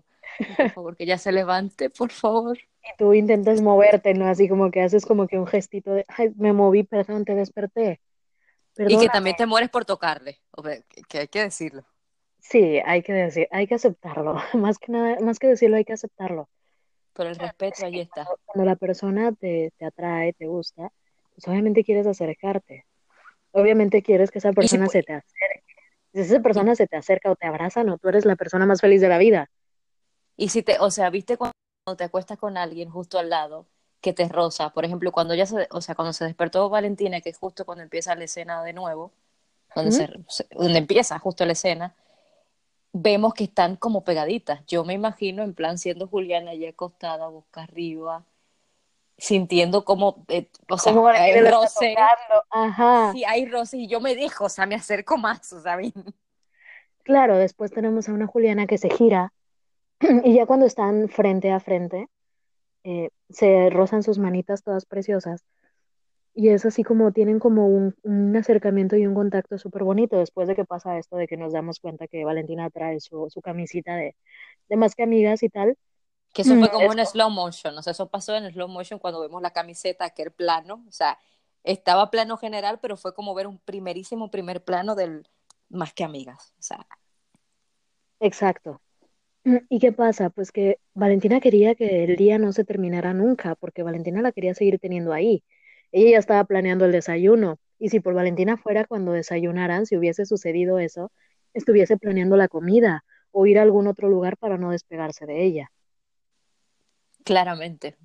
por favor, que ya se levante, por favor. Y tú intentas moverte, ¿no? Así como que haces como que un gestito de, ay, me moví, perdón, te desperté. Y que también te mueres por tocarle, o sea, que hay que decirlo. Sí, hay que decir, hay que aceptarlo, más que nada, más que decirlo, hay que aceptarlo. Pero el respeto ahí está. Cuando la persona te, te atrae, te gusta, pues obviamente quieres acercarte. Obviamente quieres que esa persona se te acerque si esa persona se te acerca o te abraza, no, tú eres la persona más feliz de la vida. Y si te, o sea, viste cuando te acuestas con alguien justo al lado que te roza, por ejemplo, cuando ya se, o sea, cuando se despertó Valentina, que es justo cuando empieza la escena de nuevo, donde, se, donde empieza justo la escena, vemos que están como pegaditas. Yo me imagino en plan siendo Juliana allí acostada, boca arriba, sintiendo como, eh, o sea, hay roce. Ajá. Sí, hay roce y yo me dejo, o sea, me acerco más, o sea, Claro, después tenemos a una Juliana que se gira y ya cuando están frente a frente, eh, se rozan sus manitas todas preciosas y es así como tienen como un, un acercamiento y un contacto súper bonito después de que pasa esto de que nos damos cuenta que Valentina trae su, su camisita de, de más que amigas y tal que eso fue mm, como un slow motion, o sea, eso pasó en slow motion cuando vemos la camiseta, aquel plano, o sea, estaba plano general, pero fue como ver un primerísimo primer plano del más que amigas, o sea. Exacto. Mm, ¿Y qué pasa? Pues que Valentina quería que el día no se terminara nunca, porque Valentina la quería seguir teniendo ahí. Ella ya estaba planeando el desayuno, y si por Valentina fuera cuando desayunaran, si hubiese sucedido eso, estuviese planeando la comida o ir a algún otro lugar para no despegarse de ella. Claramente.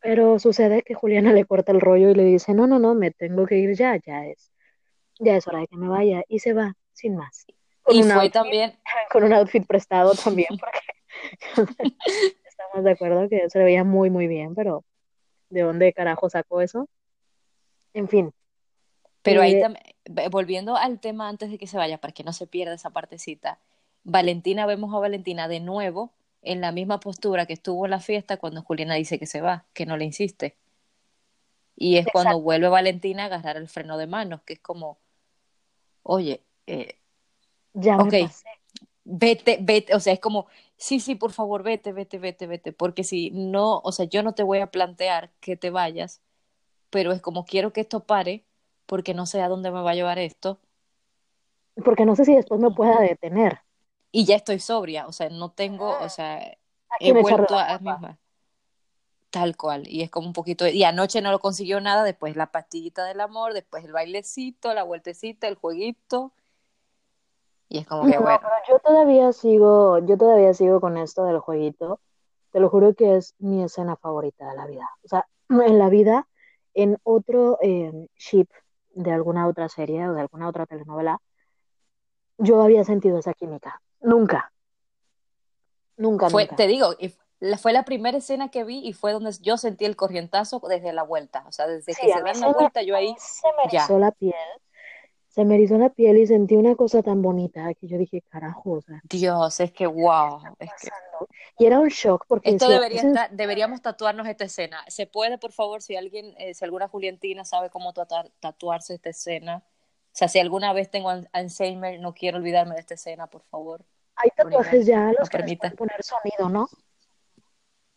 Pero sucede que Juliana le corta el rollo y le dice, no, no, no, me tengo que ir ya, ya es, ya es hora de que me vaya. Y se va, sin más. Con y fue también... Con un outfit prestado también, porque estamos de acuerdo que se le veía muy, muy bien, pero ¿de dónde carajo sacó eso? En fin. Pero ahí eh, también, volviendo al tema antes de que se vaya, para que no se pierda esa partecita, Valentina, vemos a Valentina de nuevo en la misma postura que estuvo en la fiesta cuando Juliana dice que se va, que no le insiste. Y es cuando vuelve Valentina a agarrar el freno de manos, que es como, oye, eh, ya me vete, vete, o sea, es como, sí, sí, por favor, vete, vete, vete, vete, porque si no, o sea, yo no te voy a plantear que te vayas, pero es como quiero que esto pare, porque no sé a dónde me va a llevar esto. Porque no sé si después me pueda detener y ya estoy sobria, o sea, no tengo, o sea, he vuelto a misma. Tal cual, y es como un poquito, y anoche no lo consiguió nada, después la pastillita del amor, después el bailecito, la vueltecita, el jueguito, y es como que bueno. yo todavía sigo, yo todavía sigo con esto del jueguito, te lo juro que es mi escena favorita de la vida, o sea, en la vida, en otro eh, ship de alguna otra serie o de alguna otra telenovela, yo había sentido esa química. Nunca. Nunca, fue, Te digo, fue la primera escena que vi y fue donde yo sentí el corrientazo desde la vuelta. O sea, desde que se dan la vuelta, yo ahí. Se me erizó la piel. Se me erizó la piel y sentí una cosa tan bonita que yo dije, carajo. O sea, Dios, es que wow. Es que... Y era un shock porque. Esto debería deberíamos tatuarnos esta escena. ¿Se puede, por favor, si alguien, eh, si alguna Juliantina sabe cómo tatuarse esta escena? O sea, si alguna vez tengo Alzheimer, no quiero olvidarme de esta escena, por favor. Hay tatuajes ya a los que les puedes poner sonido, ¿no?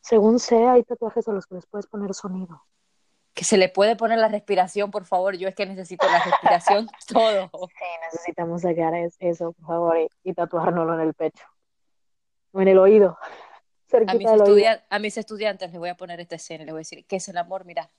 Según sea, hay tatuajes a los que les puedes poner sonido. que se le puede poner la respiración, por favor. Yo es que necesito la respiración todo. Sí, necesitamos sacar eso, por favor, y, tatuárnoslo en el pecho o en el oído. A mis, a mis, estudiantes les voy a poner esta escena, les voy a decir, ¿qué es el amor? Mira.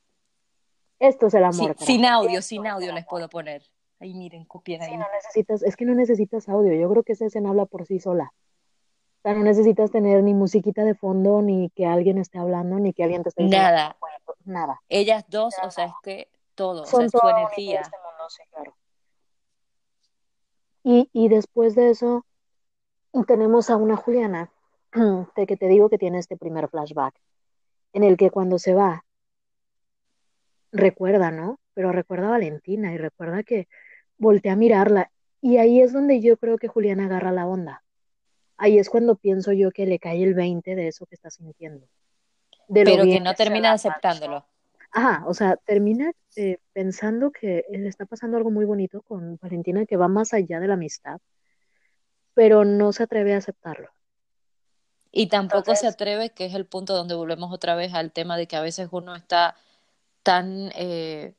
Esto es el amor. sin audio, sin audio les puedo poner. Ahí miren, copien ahí. no necesitas, es que no necesitas audio, yo creo que esa escena habla por sí sola. O sea, no necesitas tener ni musiquita de fondo, ni que alguien esté hablando, ni que alguien te esté diciendo. Nada. Nada. Ellas dos, o sea, es que todo, Son o sea, su energía. Este mundo, sí, claro. Y, y después de eso, tenemos a una Juliana, de que te digo que tiene este primer flashback, en el que cuando se va, recuerda, ¿no? Pero recuerda a Valentina y recuerda que voltea a mirarla. Y ahí es donde yo creo que Juliana agarra la onda ahí es cuando pienso yo que le cae el 20 de eso que está sintiendo. Pero que no termina aceptándolo. Ajá, o sea, termina eh, pensando que le está pasando algo muy bonito con Valentina que va más allá de la amistad, pero no se atreve a aceptarlo. Y tampoco se atreve, que es el punto donde volvemos otra vez al tema de que a veces uno está tan, eh,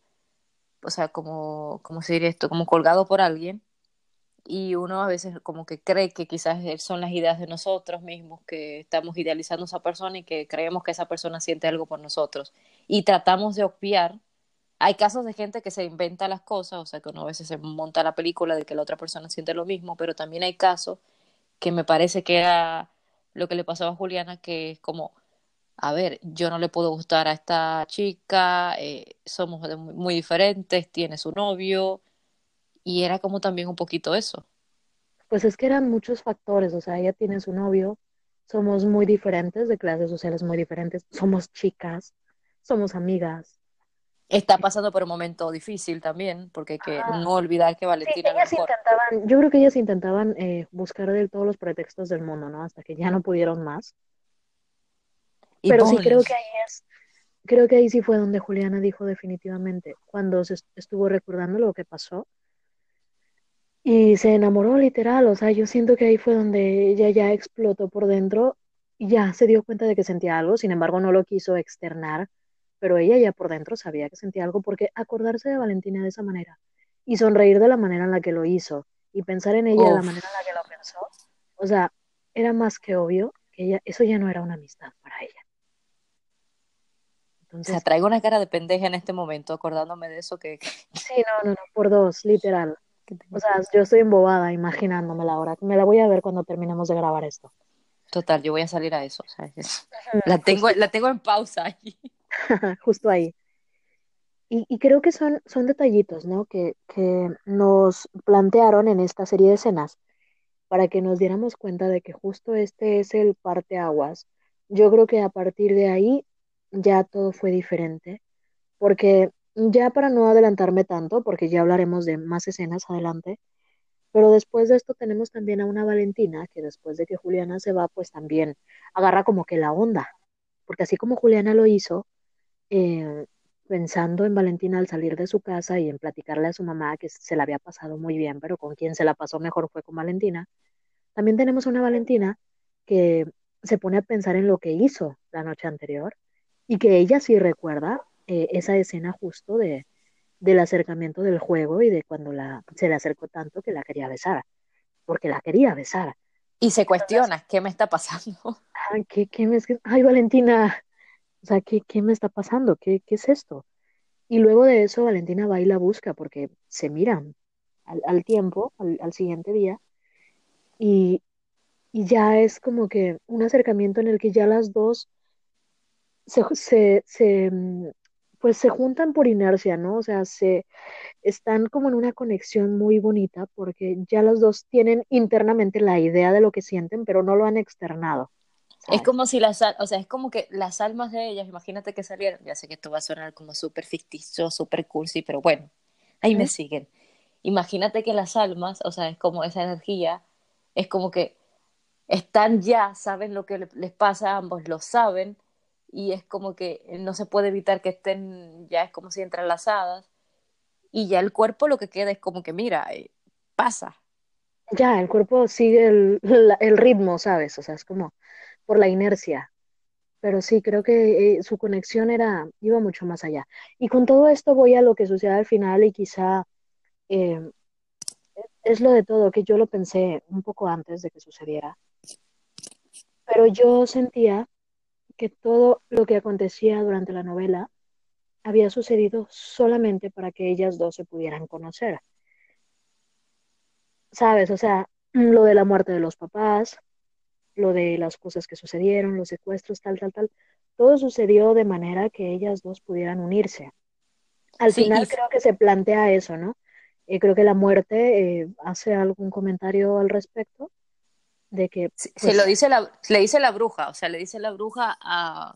o sea, como, ¿cómo se diría esto? Como colgado por alguien, y uno a veces como que cree que quizás son las ideas de nosotros mismos, que estamos idealizando a esa persona y que creemos que esa persona siente algo por nosotros. Y tratamos de obviar. Hay casos de gente que se inventa las cosas, o sea, que uno a veces se monta la película de que la otra persona siente lo mismo, pero también hay casos que me parece que era lo que le pasaba a Juliana, que es como, a ver, yo no le puedo gustar a esta chica, eh, somos muy diferentes, tiene su novio, y era como también un poquito eso. Pues es que eran muchos factores, o sea, ella tiene su novio, somos muy diferentes, de clases sociales muy diferentes, somos chicas, somos amigas. Está pasando por un momento difícil también, porque hay que no olvidar que Valentina... ellas intentaban, yo creo que ellas intentaban eh, buscar de todos los pretextos del mundo, ¿no? Hasta que ya no pudieron más. Pero sí creo que ahí es, creo que ahí sí fue donde Juliana dijo definitivamente, cuando se estuvo recordando lo que pasó, y se enamoró literal, o sea, yo siento que ahí fue donde ella ya explotó por dentro y ya se dio cuenta de que sentía algo, sin embargo no lo quiso externar, pero ella ya por dentro sabía que sentía algo porque acordarse de Valentina de esa manera y sonreír de la manera en la que lo hizo y pensar en ella de la manera en la que lo pensó, o sea, era más que obvio que ella, eso ya no era una amistad. Entonces, o sea, traigo una cara de pendeja en este momento acordándome de eso que... Sí, no, no, no, por dos, literal. O sea, yo estoy embobada imaginándome la hora. Me la voy a ver cuando terminemos de grabar esto. Total, yo voy a salir a eso. la, tengo, la tengo en pausa. Justo ahí. Y, y, creo que son, son detallitos, ¿no? Que, que nos plantearon en esta serie de escenas para que nos diéramos cuenta de que justo este es el parteaguas. Yo creo que a partir de ahí ya todo fue diferente, porque ya para no adelantarme tanto, porque ya hablaremos de más escenas adelante, pero después de esto tenemos también a una Valentina que después de que Juliana se va, pues también agarra como que la onda, porque así como Juliana lo hizo, eh, pensando en Valentina al salir de su casa y en platicarle a su mamá que se la había pasado muy bien, pero con quien se la pasó mejor fue con Valentina, también tenemos una Valentina que se pone a pensar en lo que hizo la noche anterior y que ella sí recuerda eh, esa escena justo de, del acercamiento del juego y de cuando la, se le acercó tanto que la quería besar, porque la quería besar. Y se cuestiona, ¿qué me está pasando? Ay, ¿qué, qué me, ay Valentina, o sea, ¿qué, qué me está pasando? ¿Qué, ¿Qué es esto? Y luego de eso, Valentina va y la busca porque se miran al, al tiempo, al, al, siguiente día, y, y ya es como que un acercamiento en el que ya las dos se, se, se, mm, pues se juntan por inercia, ¿no? O sea, se están como en una conexión muy bonita porque ya los dos tienen internamente la idea de lo que sienten, pero no lo han externado. Es como si las, o sea, es como que las almas de ellas, imagínate que salieron, ya sé que esto va a sonar como súper ficticio, súper cursi, pero bueno, ahí me siguen. Imagínate que las almas, o sea, es como esa energía, es como que están ya, saben lo que les pasa a ambos, lo saben, y es como que no se puede evitar que estén, ya es como si entrelazadas, y ya el cuerpo lo que queda es como que, mira, eh, pasa. Ya, el cuerpo sigue el, el, ritmo, ¿sabes? O sea, es como por la inercia. pero sí, creo que eh, su conexión era, iba mucho más allá. Y con todo esto voy a lo que sucede al final y quizá eh, es lo de todo, que yo lo pensé un poco antes de que sucediera, pero yo sentía que todo lo que acontecía durante la novela había sucedido solamente para que ellas dos se pudieran conocer. ¿Sabes? O sea, lo de la muerte de los papás, lo de las cosas que sucedieron, los secuestros, tal, tal, tal, todo sucedió de manera que ellas dos pudieran unirse. Al final creo que se plantea eso, ¿no? Eh, creo que la muerte eh, hace algún comentario al respecto de que... se lo pues dice la, le dice la bruja, o sea, le dice la bruja a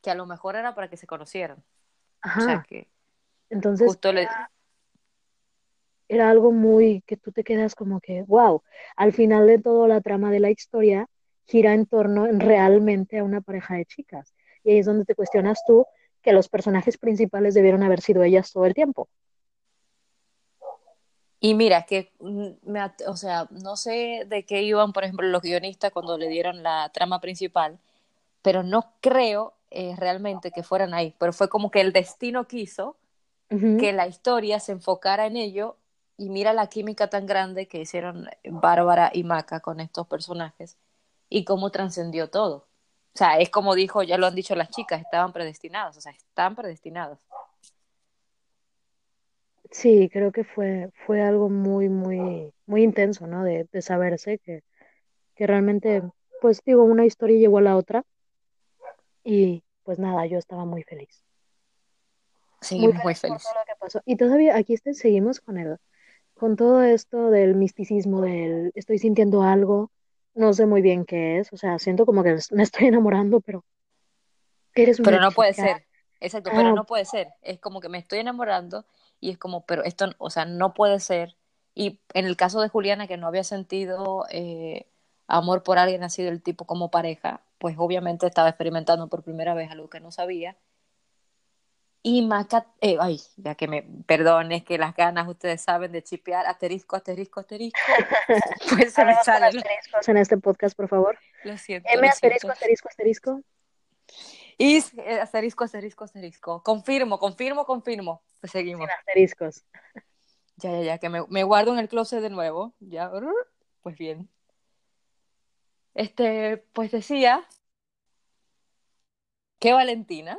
que a lo mejor era para que se conocieran. Ajá. O sea, que Entonces, justo le era algo muy que tú te quedas como que, wow, al final de todo la trama de la historia gira en torno realmente a una pareja de chicas. Y ahí es donde te cuestionas tú que los personajes principales debieron haber sido ellas todo el tiempo. Y mira, que, mm, me, o sea, no sé de qué iban, por ejemplo, los guionistas cuando le dieron la trama principal, pero no creo eh, realmente que fueran ahí, pero fue como que el destino quiso que la historia se enfocara en ello y mira la química tan grande que hicieron Bárbara y Maca con estos personajes y cómo trascendió todo. O sea, es como dijo, ya lo han dicho las chicas, estaban predestinadas, o sea, están predestinadas. Sí, creo que fue, fue algo muy, muy, muy intenso, ¿no? De, de saberse que, que realmente, pues digo, una historia llegó a la otra y pues nada, yo estaba muy feliz. Sí, muy feliz. Muy feliz. Por todo lo que pasó. Y todavía aquí este, seguimos con el, con todo esto del misticismo, del estoy sintiendo algo, no sé muy bien qué es, o sea, siento como que me estoy enamorando, pero eres Pero no puede ser, exacto, pero ah. no puede ser, es como que me estoy enamorando y es como, pero esto, o sea, no puede ser. Y en el caso de Juliana, que no había sentido eh, amor por alguien así del tipo como pareja, pues obviamente estaba experimentando por primera vez algo que no sabía y Maca, eh, ay, ya que me perdones que las ganas ustedes saben de chipear asterisco, asterisco, asterisco. pues se me sale. asteriscos en este podcast, por favor. Lo siento. M asterisco, asterisco, asterisco. Y eh, asterisco, asterisco, asterisco. Confirmo, confirmo, confirmo. Pues seguimos. Sin asteriscos. Ya, ya, ya, que me, me guardo en el closet de nuevo. Ya, pues bien. Este, pues decía que Valentina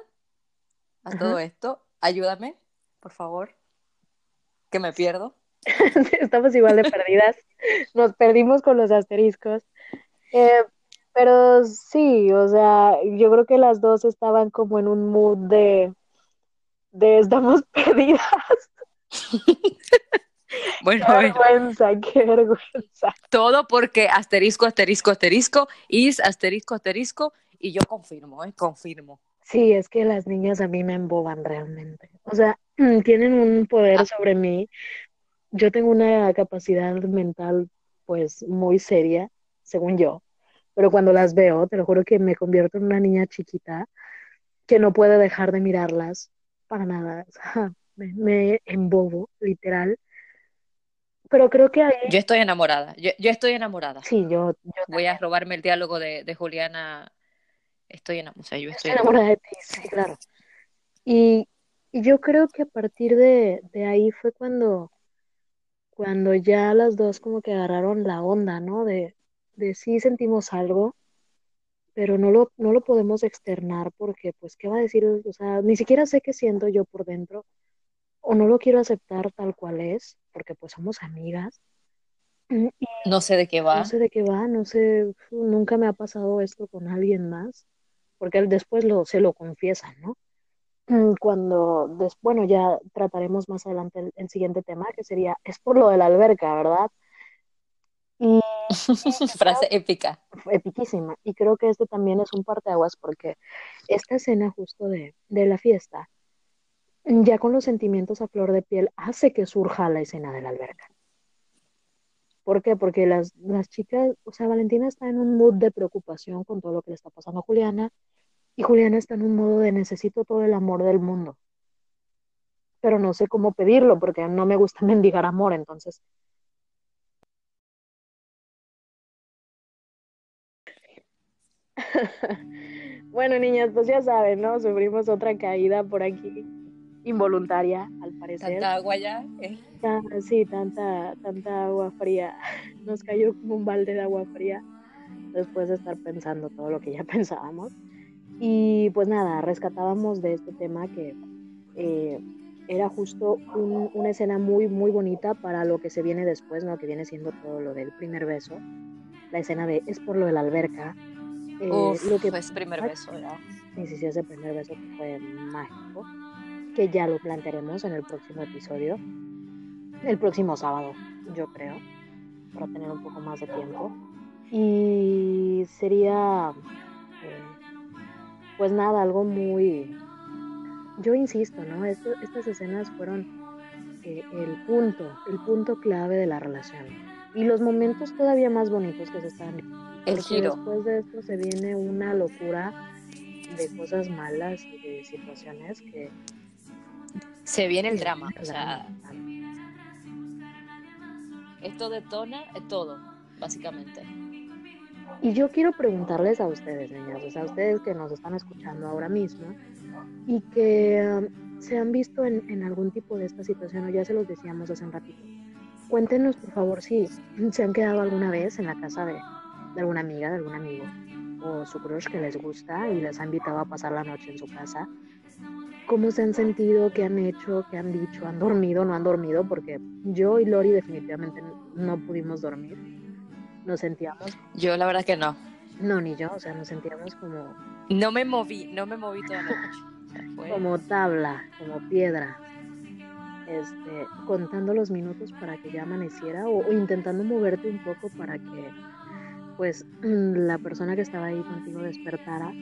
a todo esto. Ayúdame, por favor, que me pierdo. Estamos igual de perdidas. Nos perdimos con los asteriscos. Eh, pero sí, o sea, yo creo que las dos estaban como en un mood de, de estamos perdidas. bueno, qué vergüenza, qué vergüenza. Todo porque asterisco, asterisco, asterisco, is, asterisco, asterisco, y yo confirmo, ¿eh? confirmo. Sí, es que las niñas a mí me emboban realmente. O sea, tienen un poder ah. sobre mí. Yo tengo una capacidad mental pues muy seria, según yo. Pero cuando las veo, te lo juro que me convierto en una niña chiquita que no puede dejar de mirarlas para nada. O sea, me, embobo, literal. Pero creo que ahí... Yo estoy enamorada, yo, estoy enamorada. Sí, yo... Voy a robarme el diálogo de, de Juliana estoy enamorada, yo estoy enamorada de ti, sí, claro. Y, yo creo que a partir de, ahí fue cuando, cuando ya las dos como que agarraron la onda, ¿no? De, de sí sentimos algo, pero no lo, no lo podemos externar porque, pues, ¿qué va a decir? O sea, ni siquiera sé qué siento yo por dentro, o no lo quiero aceptar tal cual es, porque pues somos amigas. no sé de qué va. No sé de qué va, no sé, nunca me ha pasado esto con alguien más porque él después lo, se lo confiesa, ¿no? Mm, cuando, des, bueno, ya trataremos más adelante el, siguiente tema, que sería, es por lo de la alberca, ¿verdad? Y, Frase épica. Epiquísima. Y creo que este también es un parteaguas porque esta escena justo de, de la fiesta, ya con los sentimientos a flor de piel, hace que surja la escena de la alberca. ¿Por qué? Porque las, las chicas, o sea, Valentina está en un mood de preocupación con todo lo que le está pasando a Juliana. Y Juliana está en un modo de necesito todo el amor del mundo. Pero no sé cómo pedirlo porque no me gusta mendigar amor, entonces. Bueno, niñas, pues ya saben, ¿no? Sufrimos otra caída por aquí, involuntaria, al parecer. Tanta agua ya. ¿eh? sí, tanta, tanta agua fría. Nos cayó como un balde de agua fría después de estar pensando todo lo que ya pensábamos. Y pues nada, rescatábamos de este tema que eh, era justo una escena muy, muy bonita para lo que se viene después, ¿no? Que viene siendo todo lo del primer beso. La escena de es por lo de la alberca. Eh, lo que es primer beso, ¿ya? Sí, sí, sí, ese primer beso que fue mágico. Que ya lo plantearemos en el próximo episodio. El próximo sábado, yo creo. Para tener un poco más de tiempo. Y sería. Eh, pues nada, algo muy yo insisto, ¿no? estas escenas fueron eh, el punto, el punto clave de la relación. Y los momentos todavía más bonitos que se están. El giro. Después de esto se viene una locura de cosas malas y de situaciones que. Se viene el drama. O sea, esto detona todo, básicamente. Y yo quiero preguntarles a ustedes, niñas, o sea, a ustedes que nos están escuchando ahora mismo, y que um, se han visto en, algún tipo de esta situación, o ya se los decíamos hace un ratito. Cuéntenos, por favor, si se han quedado alguna vez en la casa de, alguna amiga, de algún amigo, o su crush que les gusta y les ha invitado a pasar la noche en su casa. ¿Cómo se han sentido? ¿Qué han hecho? ¿Qué han dicho? ¿Han dormido? ¿No han dormido? Porque yo y Lori definitivamente no pudimos dormir. Nos sentíamos... Yo la verdad que no. No, ni yo, o sea, nos sentíamos como no me moví, no me moví toda la noche. Como tabla, como piedra. Este, contando los minutos para que ya amaneciera o, intentando moverte un poco para que pues la persona que estaba ahí contigo despertara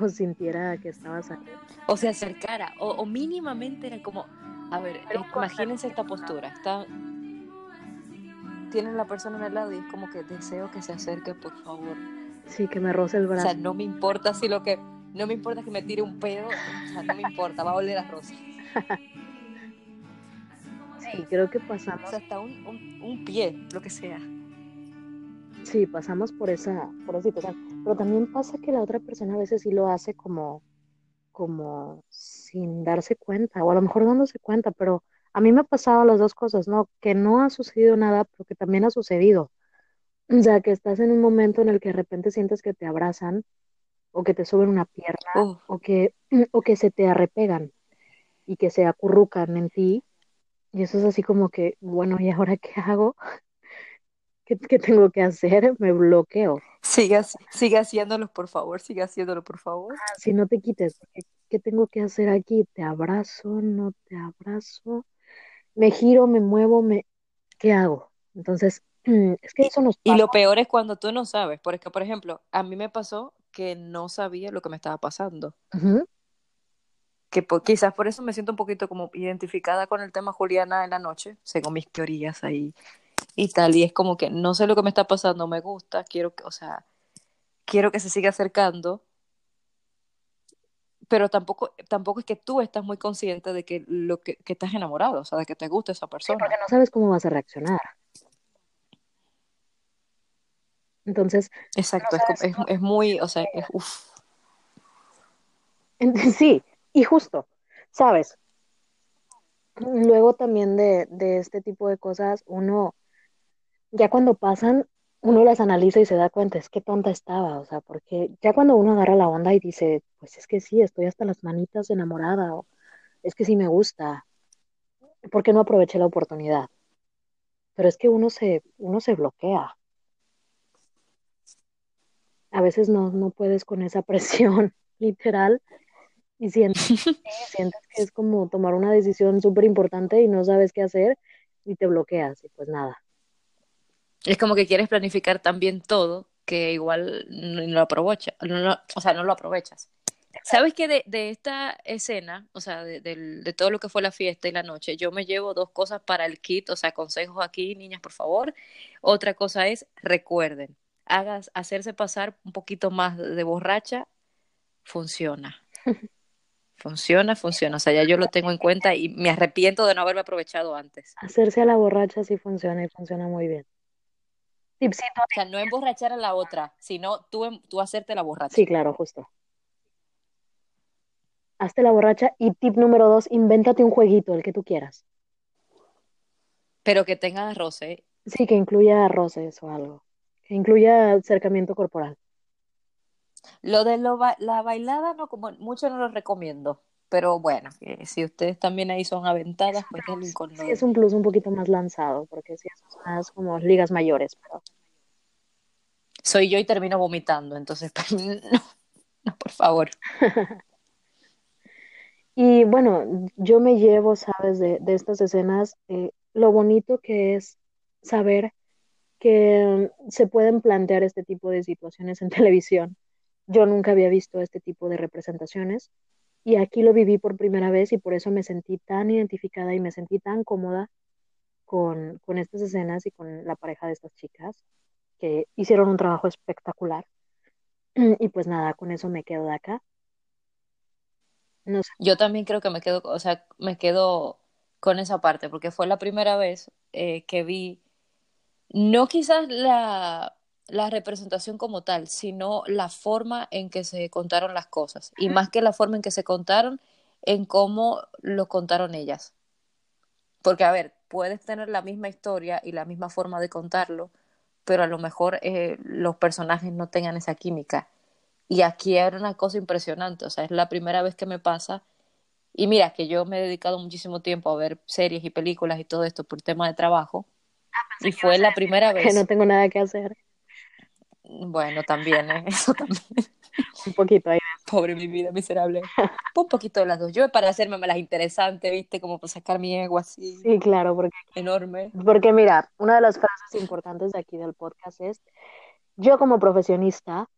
o sintiera que estabas ahí. O se acercara, o, mínimamente era como, a ver, imagínense esta postura, está, tienen la persona en el lado y es como que deseo que se acerque, por favor Sí, que me roce el brazo. O sea, no me importa si lo que. No me importa que me tire un pedo, o sea, no me importa, va a oler a rosa. sí, creo que pasamos. O sea, hasta un, un, pie, lo que sea. Sí, pasamos por esa, por esa situación. Pero también pasa que la otra persona a veces sí lo hace como, como sin darse cuenta, o a lo mejor dándose cuenta, pero a mí me ha pasado las dos cosas, ¿no? Que no ha sucedido nada, pero que también ha sucedido. O sea, que estás en un momento en el que de repente sientes que te abrazan o que te suben una pierna o, que, o que se te arrepegan y que se acurrucan en ti. Y eso es así como que, bueno, ¿y ahora qué hago? ¿Qué, tengo que hacer? Me bloqueo. Sigue, sigue haciéndolo, por favor, sigue haciéndolo, por favor. Ah, si no te quites, ¿qué, ¿qué tengo que hacer aquí? ¿Te abrazo? ¿No te abrazo? Me giro, me muevo, me... ¿qué hago? Entonces, es que eso nos Y lo peor es cuando tú no sabes, porque por ejemplo, a mí me pasó que no sabía lo que me estaba pasando. Que quizás por eso me siento un poquito como identificada con el tema Juliana en la noche, según mis teorías ahí y tal, y es como que no sé lo que me está pasando, me gusta, quiero que, o sea, quiero que se siga acercando, pero tampoco, tampoco es que tú estás muy consciente de que lo que, que estás enamorado, o sea, de que te gusta esa persona. porque no sabes cómo vas a reaccionar. Entonces. Exacto, es, muy, o sea, es Sí, y justo, ¿sabes? Luego también de, de este tipo de cosas, uno, ya cuando pasan, uno las analiza y se da cuenta, es que tonta estaba, o sea, porque ya cuando uno agarra la onda y dice, pues es que sí, estoy hasta las manitas enamorada, o es que sí me gusta, ¿por qué no aproveché la oportunidad? Pero es que uno se, uno se bloquea a veces no, no puedes con esa presión literal y sientes, sientes que es como tomar una decisión súper importante y no sabes qué hacer y te bloqueas y pues nada. Es como que quieres planificar también todo que igual no lo aprovechas, o sea, no lo aprovechas. ¿Sabes que de, de, esta escena, o sea, de, de, todo lo que fue la fiesta y la noche, yo me llevo dos cosas para el kit, o sea, consejos aquí, niñas, por favor. Otra cosa es, recuerden, hagas hacerse pasar un poquito más de borracha, funciona. Funciona, funciona. O sea, ya yo lo tengo en cuenta y me arrepiento de no haberme aprovechado antes. Hacerse a la borracha sí funciona y funciona muy bien. Tipsito. O sea, no emborrachar a la otra, sino tú, em, tú hacerte la borracha. Sí, claro, justo. Hazte la borracha. Y tip número dos, invéntate un jueguito, el que tú quieras. Pero que tenga roce. Sí, que incluya roces o algo. Que incluya acercamiento corporal. Lo de lo ba- la bailada, no, como mucho no lo recomiendo. Pero bueno, que si ustedes también ahí son aventadas, pues con lo Sí, es un plus un poquito más lanzado, porque sí, es más como ligas mayores, pero Soy yo y termino vomitando, entonces, no, no, por favor. Y bueno, yo me llevo, sabes, de, de estas escenas, eh, lo bonito que es saber que mm, se pueden plantear este tipo de situaciones en televisión. Yo nunca había visto este tipo de representaciones y aquí lo viví por primera vez y por eso me sentí tan identificada y me sentí tan cómoda con, con estas escenas y con la pareja de estas chicas que hicieron un trabajo espectacular. Y pues nada, con eso me quedo de acá. No sé. Yo también creo que me quedo, o sea, me quedo con esa parte, porque fue la primera vez eh, que vi, no quizás la, la representación como tal, sino la forma en que se contaron las cosas, y más que la forma en que se contaron, en cómo lo contaron ellas. Porque, a ver, puedes tener la misma historia y la misma forma de contarlo, pero a lo mejor eh, los personajes no tengan esa química. Y aquí era una cosa impresionante, o sea, es la primera vez que me pasa. Y mira, que yo me he dedicado muchísimo tiempo a ver series y películas y todo esto por tema de trabajo. Y fue la primera que vez. no tengo nada que hacer. Bueno, también, ¿eh? eso también. Un poquito ahí. Pobre mi vida miserable. Un poquito de las dos. Yo para hacerme las interesantes, ¿viste? Como para sacar mi ego así Sí, claro, porque, enorme. porque mira, una de las frases importantes de aquí del podcast es, yo como profesionista,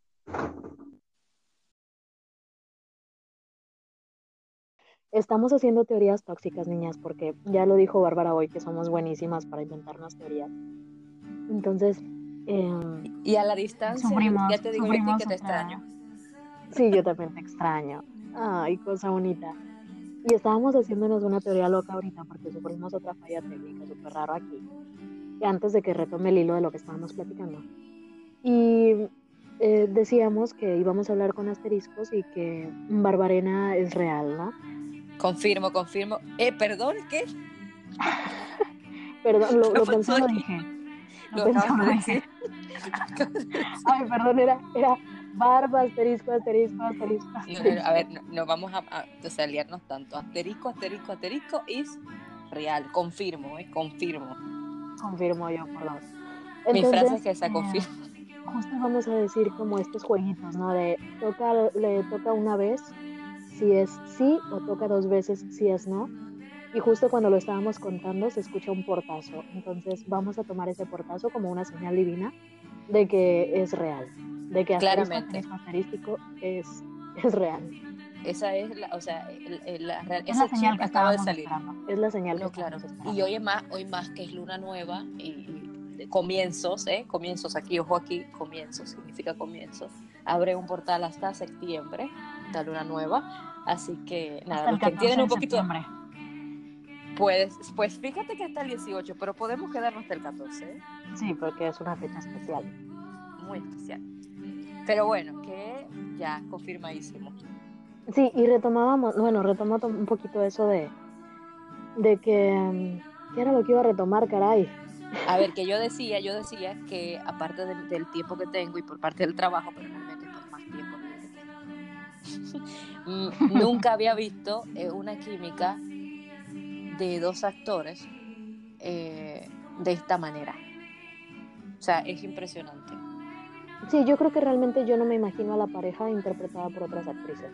estamos haciendo teorías tóxicas, niñas, porque ya lo dijo Bárbara hoy, que somos buenísimas para inventarnos teorías. Entonces, eh, Y a la distancia, Sufrimos, ya te digo yo que te otra- extraño. sí, yo también te extraño. Ay, cosa bonita. Y estábamos haciéndonos una teoría loca ahorita porque sufrimos otra falla técnica súper raro aquí. Y antes de que retome el hilo de lo que estábamos platicando. Y eh, decíamos que íbamos a hablar con asteriscos y que Barbarena es real, ¿no? Confirmo, confirmo. Eh, perdón, ¿qué? Perdón, lo, ¿Qué lo pensé, lo dije. Lo acabas de decir. Ay, perdón, era, era barba, asterisco, asterisco, asterisco. No, no, no, asterisco. a ver, no, no vamos a, a o sea, liarnos tanto. Asterisco, asterisco, asterisco is real. Confirmo, ¿eh? Confirmo. Confirmo yo por dos. Mi frase es Entonces, que esa eh, confirmo. justo vamos a decir como estos jueguitos, ¿no? De toca, le toca una vez si es sí o toca dos veces si es no. Y justo cuando lo estábamos contando se escucha un portazo. Entonces vamos a tomar ese portazo como una señal divina de que es real. De que Claramente. asterisco, asterístico es, es real. Esa es la, o sea, el- el- la real, Es la ese señal que acaba de salir. Es la señal que No, claro. Y hoy es más, hoy más que es luna nueva y, y de comienzos, ¿eh? Comienzos aquí, ojo aquí, comienzos, significa comienzos. Abre un portal hasta septiembre, la luna nueva. Así que nada, Hasta los que 14 entienden de un poquito, septiembre. Pues, pues fíjate que hasta el 18, pero podemos quedarnos hasta el 14, ¿eh? Sí, porque es una fecha especial. muy especial. Pero bueno, que ya confirmadísimo. Sí, y retomábamos, bueno, retomó to- un poquito eso de, de que, ¿qué era lo que iba a retomar, caray? A ver, que yo decía, yo decía que aparte del, del tiempo que tengo y por parte del trabajo, pero realmente por más tiempo que tengo, nunca había visto eh, una química de dos actores eh, de esta manera. O sea, es impresionante. Sí, yo creo que realmente yo no me imagino a la pareja interpretada por otras actrices.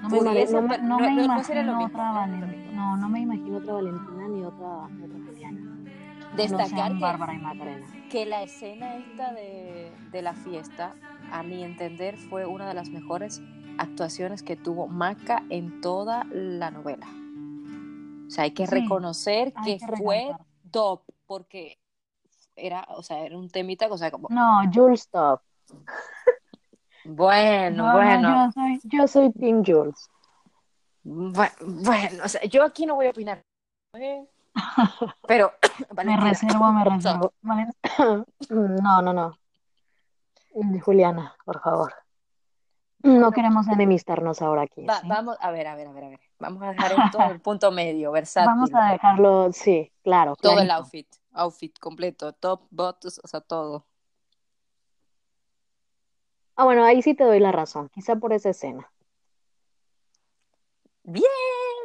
No me, imagino, no no no- no- no otra no es lo Valen- mismo. no, no me imagino otra Valentina ni otra, ni otra Juliana. No Destacar sean que, Bárbara y Macarena. que la escena esta de, de la fiesta, a mi entender, fue una de las mejores actuaciones que tuvo Maca en toda la novela. O sea, hay que Sí, reconocer Hay que que fue top, porque era, o sea, era un temita, o sea, como, No, Jules Top. bueno, No, no, bueno, yo soy, yo soy Team Jules. bu- bueno, o sea, yo aquí no voy a opinar. ¿eh? Pero, me reservo, me reservo. No, no, no. Juliana, por favor. No queremos enemistarnos ahora aquí. Vamos, a ver, a ver, a ver, a ver. Vamos a dejar esto en el punto medio, versátil. Vamos a dejarlo, sí, claro. Todo el outfit, outfit completo, top, bottoms, o sea, todo. Ah, bueno, ahí sí te doy la razón, quizá por esa escena. Bien,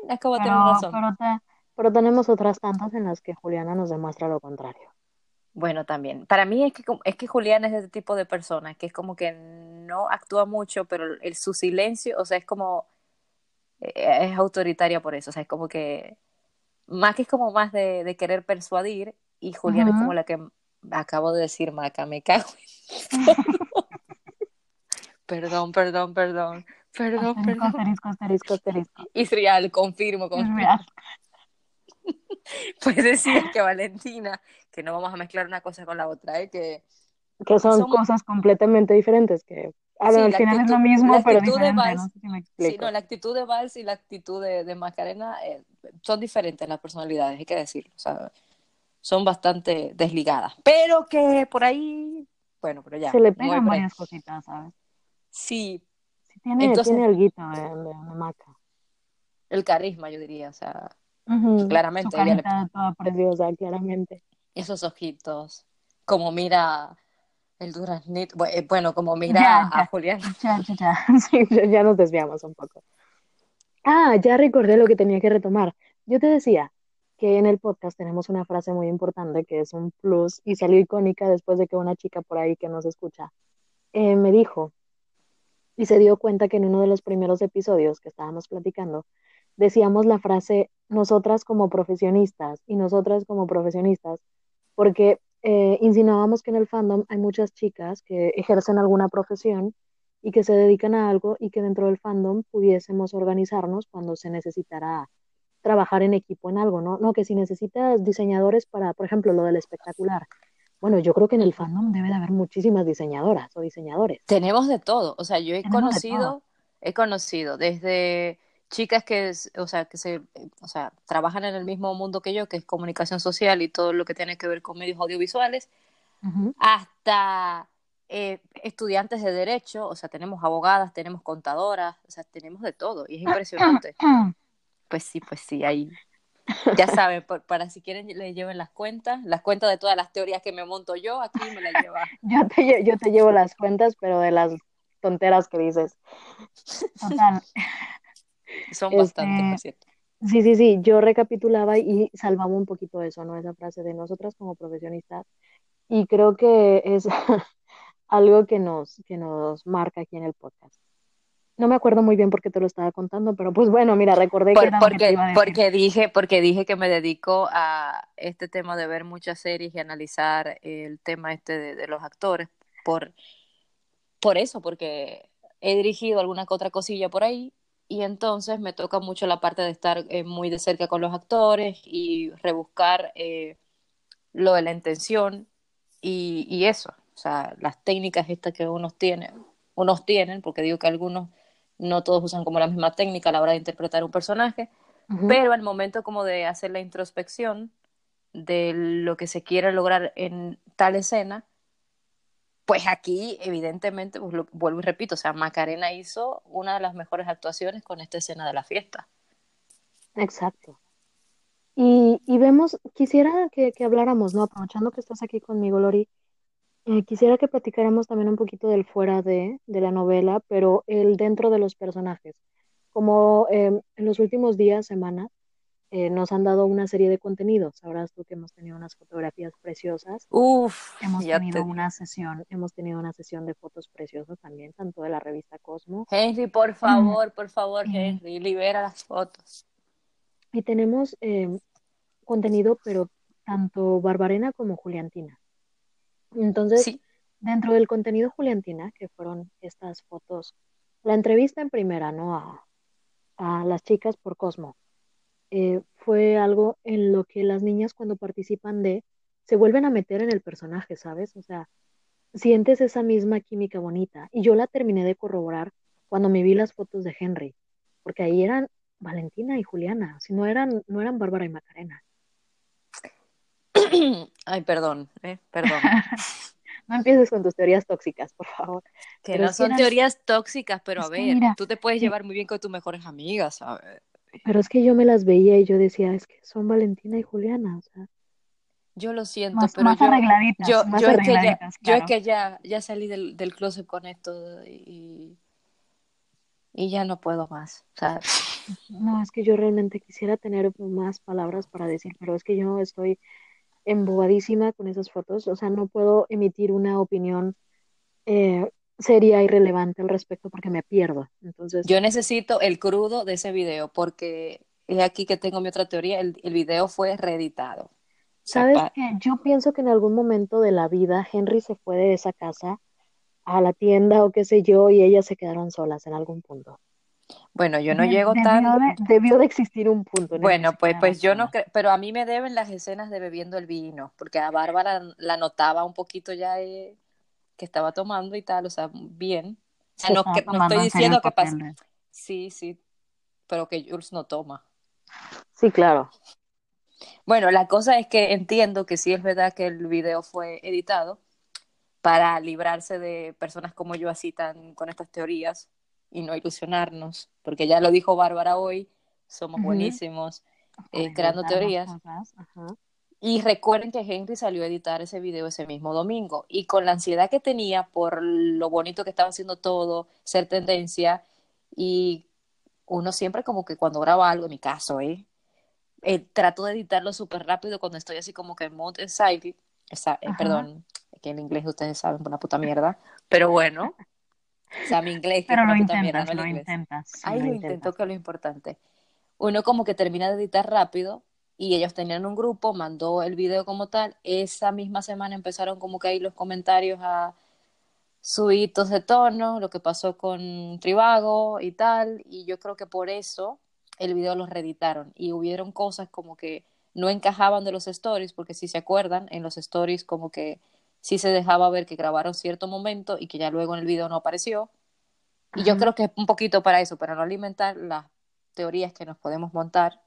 acabo de tener razón. Pero, pero tenemos otras tantas en las que Juliana nos demuestra lo contrario. Bueno, también. Para mí es que, es que Julián es ese tipo de persona, que es como que no actúa mucho, pero el, su silencio, o sea, es como, es autoritaria por eso, o sea, es como que, más que es como más de, querer persuadir, y Julián es como la que acabo de decir, Maca, me cago. perdón, perdón, perdón. Perdón, perdón. Asterisco, asterisco, asterisco. Israel, confirmo, confirmo. Pues decir que Valentina, que no vamos a mezclar una cosa con la otra, ¿eh? que, que son cosas completamente diferentes, que al final es lo mismo, pero diferente, no sé si me explico. Sí, no, la actitud de Vals y la actitud de, de Macarena eh, son diferentes las personalidades, hay que decirlo, sea, son bastante desligadas, pero que por ahí, bueno, pero ya. Se le pegan varias cositas, ¿sabes? Sí. sí tiene, Entonces, tiene el guito de, de, de Maca. El carisma, yo diría, o sea, Claramente. Su carita toda preciosa, claramente. Esos ojitos. Como mira el duraznito. Eh, bueno, como mira a Julián. Ya, ya, ya. Sí, ya nos desviamos un poco. Ah, ya recordé lo que tenía que retomar. Yo te decía que en el podcast tenemos una frase muy importante que es un plus y salió icónica después de que una chica por ahí que nos escucha eh, me dijo y se dio cuenta que en uno de los primeros episodios que estábamos platicando decíamos la frase nosotras como profesionistas y nosotras como profesionistas, porque eh, insinuábamos que en el fandom hay muchas chicas que ejercen alguna profesión y que se dedican a algo y que dentro del fandom pudiésemos organizarnos cuando se necesitara trabajar en equipo en algo, ¿no? No, que si necesitas diseñadores para, por ejemplo, lo del espectacular. Bueno, yo creo que en el fandom debe de haber muchísimas diseñadoras o diseñadores. Tenemos de todo, o sea, yo he conocido, he conocido desde chicas que, o sea, que se, o sea, trabajan en el mismo mundo que yo, que es comunicación social y todo lo que tiene que ver con medios audiovisuales, hasta eh, estudiantes de derecho, o sea, tenemos abogadas, tenemos contadoras, o sea, tenemos de todo y es impresionante. pues sí, pues sí, ahí. Ya saben, para si quieren les lleven las cuentas, las cuentas de todas las teorías que me monto yo, aquí me las lleva. yo, te, yo te llevo las cuentas, pero de las tonteras que dices. Total. Son bastante, por cierto. Sí, sí, sí, yo recapitulaba y salvaba un poquito eso, ¿no? Esa frase de nosotras como profesionistas. Y creo que es algo que nos, que nos marca aquí en el podcast. No me acuerdo muy bien por qué te lo estaba contando, pero pues bueno, mira, recordé que era porque, porque dije, porque dije que me dedico a este tema de ver muchas series y analizar el tema este de, de los actores por, por eso, porque he dirigido alguna que otra cosilla por ahí y entonces me toca mucho la parte de estar eh, muy de cerca con los actores y rebuscar eh, lo de la intención y, y, eso, o sea, las técnicas estas que unos tienen, unos tienen, porque digo que algunos no todos usan como la misma técnica a la hora de interpretar un personaje, pero al momento como de hacer la introspección de lo que se quiere lograr en tal escena, pues aquí, evidentemente, pues vuelvo y repito, o sea, Macarena hizo una de las mejores actuaciones con esta escena de la fiesta. Exacto. Y, y vemos, quisiera que, que, habláramos, ¿no? Aprovechando que estás aquí conmigo, Lori, eh, quisiera que platicáramos también un poquito del fuera de, de la novela, pero el dentro de los personajes. Como eh, en los últimos días, semanas, eh, nos han dado una serie de contenidos. Sabrás tú que hemos tenido unas fotografías preciosas. Uf, hemos tenido una sesión, hemos tenido una sesión de fotos preciosas también, tanto de la revista Cosmo. Henry, por favor, por favor, Henry, libera las fotos. Y tenemos eh, contenido, pero tanto Barbarena como Juliantina. Entonces, dentro del contenido Juliantina, que fueron estas fotos, la entrevista en primera, ¿no? A, a las chicas por Cosmo eh, fue algo en lo que las niñas cuando participan de, se vuelven a meter en el personaje, ¿sabes? O sea, sientes esa misma química bonita. Y yo la terminé de corroborar cuando me vi las fotos de Henry, porque ahí eran Valentina y Juliana, si no eran, no eran Bárbara y Macarena. Ay, perdón, eh, perdón. no empieces con tus teorías tóxicas, por favor. Que no son teorías tóxicas, pero a ver, tú te puedes llevar muy bien con tus mejores amigas, ¿sabes? Pero es que yo me las veía y yo decía, es que son Valentina y Juliana, o sea. Yo lo siento, pero yo, yo, yo, es que ya, yo es que ya, ya salí del, del closet con esto y, y ya no puedo más. O sea, no, es que yo realmente quisiera tener más palabras para decir, pero es que yo estoy embobadísima con esas fotos, o sea, no puedo emitir una opinión eh, seria y relevante al respecto porque me pierdo. Entonces, yo necesito el crudo de ese video porque es aquí que tengo mi otra teoría, el, el video fue reeditado. ¿Sabes qué? Yo pienso que en algún momento de la vida Henry se fue de esa casa a la tienda o qué sé yo y ellas se quedaron solas en algún punto. Bueno, yo no llego tan... debió de existir un punto. bueno, pues, pues yo no creo, pero a mí me deben las escenas de bebiendo el vino, porque a Bárbara la notaba un poquito ya eh, que estaba tomando y tal, o sea, bien. O sea, no, que, no estoy diciendo que pasa. Sí, sí, pero que Jules no toma. Sí, claro. Bueno, la cosa es que entiendo que sí es verdad que el video fue editado para librarse de personas como yo así tan con estas teorías y no ilusionarnos, porque ya lo dijo Bárbara hoy, somos buenísimos eh, creando teorías. Y recuerden que Henry salió a editar ese video ese mismo domingo y con la ansiedad que tenía por lo bonito que estaba haciendo todo, ser tendencia y uno siempre como que cuando graba algo, en mi caso, ¿eh? eh trato de editarlo súper rápido cuando estoy así como que en mode anxiety, esa, eh, perdón, que en inglés ustedes saben, una puta mierda, pero bueno, o sea, mi inglés. Pero lo intentas, lo intentas. Ahí lo, intento, que es lo importante. Uno como que termina de editar rápido y ellos tenían un grupo, mandó el video como tal. Esa misma semana empezaron como que ahí los comentarios a subitos de tono, lo que pasó con Tribago y tal. Y yo creo que por eso el video lo reeditaron y hubieron cosas como que no encajaban de los stories, porque si se acuerdan, en los stories como que sí se dejaba ver que grabaron cierto momento y que ya luego en el video no apareció. Y yo creo que es un poquito para eso, para no alimentar las teorías que nos podemos montar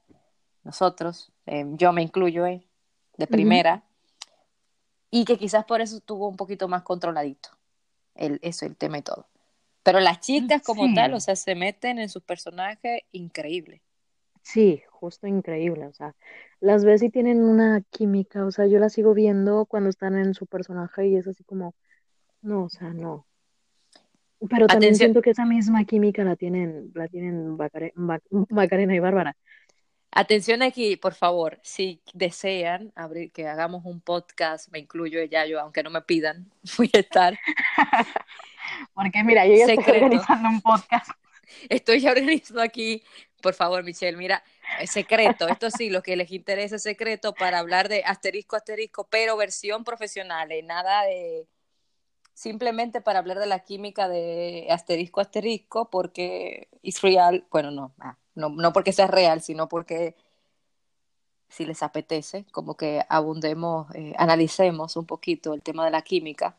nosotros, eh, yo me incluyo eh, de primera, y que quizás por eso estuvo un poquito más controladito, el, eso, el tema y todo. Pero las chicas como tal, o sea, se meten en sus personajes increíble. Sí, justo increíble, o sea, las ves y tienen una química, o sea, yo las sigo viendo cuando están en su personaje y es así como, no, o sea, no. Pero también siento que esa misma química la tienen, la tienen Macarena y Bárbara. Atención aquí, por favor, si desean abrir, que hagamos un podcast, me incluyo ya yo, aunque no me pidan, voy a estar. Porque mira, yo ya estoy organizando un podcast. Estoy organizando aquí por favor, Michelle, mira, secreto, esto sí, lo que les interesa es secreto para hablar de asterisco, asterisco, pero versión profesional, eh, nada de simplemente para hablar de la química de asterisco, asterisco, porque es real, bueno, no, ah, no, no porque sea real, sino porque si les apetece, como que abundemos, eh, analicemos un poquito el tema de la química.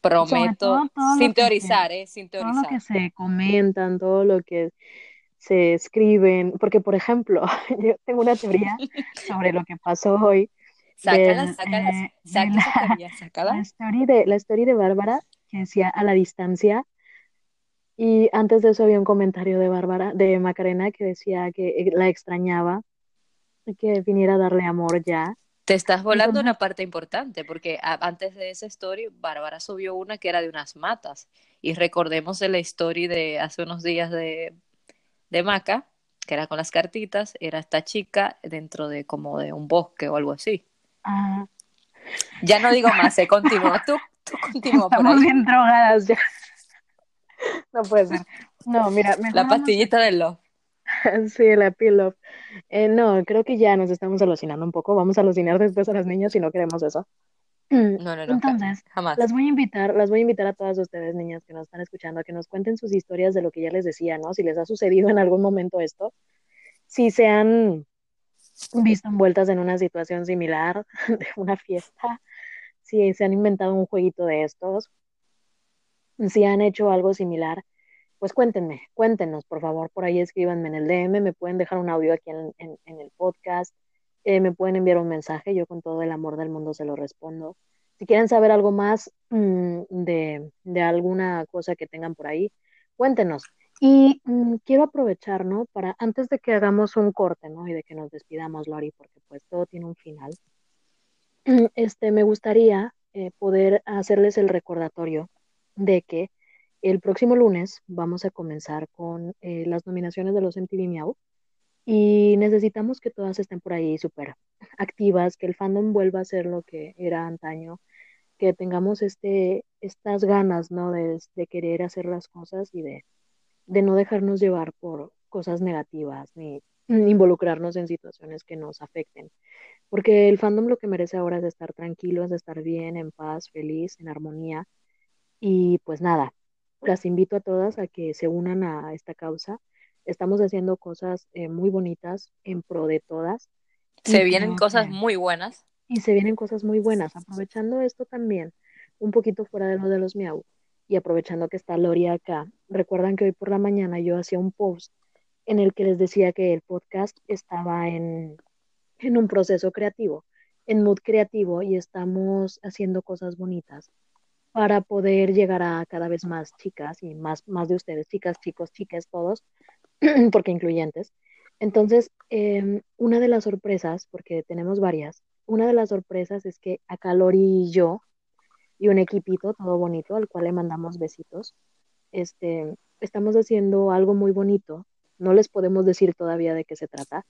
Prometo, sin teorizar, ¿eh? Sin teorizar. Todo lo que se comentan, todo lo que se escriben, porque por ejemplo, yo tengo una teoría sobre lo que pasó hoy. Sácala, sácala, eh, sácala, La story de, la story de Bárbara, que decía a la distancia, y antes de eso había un comentario de Bárbara, de Macarena, que decía que eh, la extrañaba, que viniera a darle amor ya. Te estás volando una parte importante, porque antes de esa story, Bárbara subió una que era de unas matas. Y recordemos la story de hace unos días de de Maca, que era con las cartitas, era esta chica dentro de como de un bosque o algo así. Ah. Ya no digo más, se continúa. Tú, tú continúa por ahí. bien drogadas ya. No puede ser. No, mira, La pastillita del love. Sí, la pill eh, no, creo que ya nos estamos alucinando un poco. Vamos a alucinar después a las niñas si no queremos eso. No, no, no. Entonces, jamás. Las voy a invitar, las voy a invitar a todas ustedes, niñas, que nos están escuchando, a que nos cuenten sus historias de lo que ya les decía, ¿no? Si les ha sucedido en algún momento esto, si se han visto envueltas en una situación similar de una fiesta, si se han inventado un jueguito de estos, si han hecho algo similar, pues cuéntenme, cuéntenos, por favor, por ahí escríbanme en el DM, me pueden dejar un audio aquí en, el podcast, eh, me pueden enviar un mensaje, yo con todo el amor del mundo se lo respondo. Si quieren saber algo más mm, de, de, alguna cosa que tengan por ahí, cuéntenos. Y mm, quiero aprovechar, ¿no? Para, antes de que hagamos un corte, ¿no? Y de que nos despidamos, Lori, porque pues todo tiene un final. Este, me gustaría eh, poder hacerles el recordatorio de que el próximo lunes vamos a comenzar con eh, las nominaciones de los MTV Miau y necesitamos que todas estén por ahí súper activas, que el fandom vuelva a ser lo que era antaño, que tengamos este, estas ganas, ¿no? De, querer hacer las cosas y de, de no dejarnos llevar por cosas negativas ni involucrarnos en situaciones que nos afecten. Porque el fandom lo que merece ahora es estar tranquilo, es estar bien, en paz, feliz, en armonía. Y pues nada, las invito a todas a que se unan a esta causa. Estamos haciendo cosas eh, muy bonitas en pro de todas. Se vienen cosas muy buenas. Y se vienen cosas muy buenas. Aprovechando esto también, un poquito fuera de lo de los miau, y aprovechando que está Lori acá, recuerdan que hoy por la mañana yo hacía un post en el que les decía que el podcast estaba en, en un proceso creativo, en mood creativo, y estamos haciendo cosas bonitas para poder llegar a cada vez más chicas y más, más de ustedes, chicas, chicos, chicas, todos, porque incluyentes. Entonces, em, una de las sorpresas, porque tenemos varias, una de las sorpresas es que a Calori y yo, y un equipito todo bonito, al cual le mandamos besitos, este, estamos haciendo algo muy bonito. No les podemos decir todavía de qué se trata.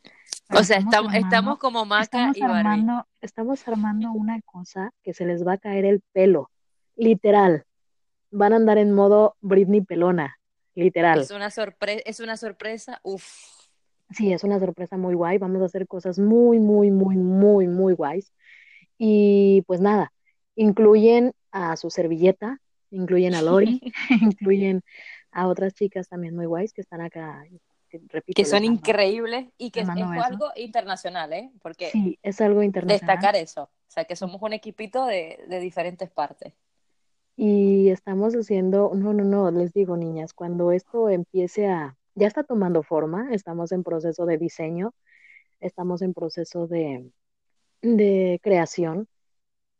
O sea, estamos, estamos como Maca y armando, Estamos armando una cosa que se les va a caer el pelo literal. Van a andar en modo Britney pelona, literal. Es una sorpresa, es una sorpresa, uff. Sí, es una sorpresa muy guay. Vamos a hacer cosas muy, muy, muy, muy, muy guays. Y pues nada, incluyen a su servilleta, incluyen a Lori, incluyen a otras chicas también muy guays que están acá. Que, repito, que son increíbles y que es, algo internacional, ¿eh? Porque sí, es algo internacional. Destacar eso, o sea, que somos un equipito de, de diferentes partes. Y estamos haciendo, no, no, no, les digo niñas, cuando esto empiece a, ya está tomando forma, estamos en proceso de diseño, estamos en proceso de, de creación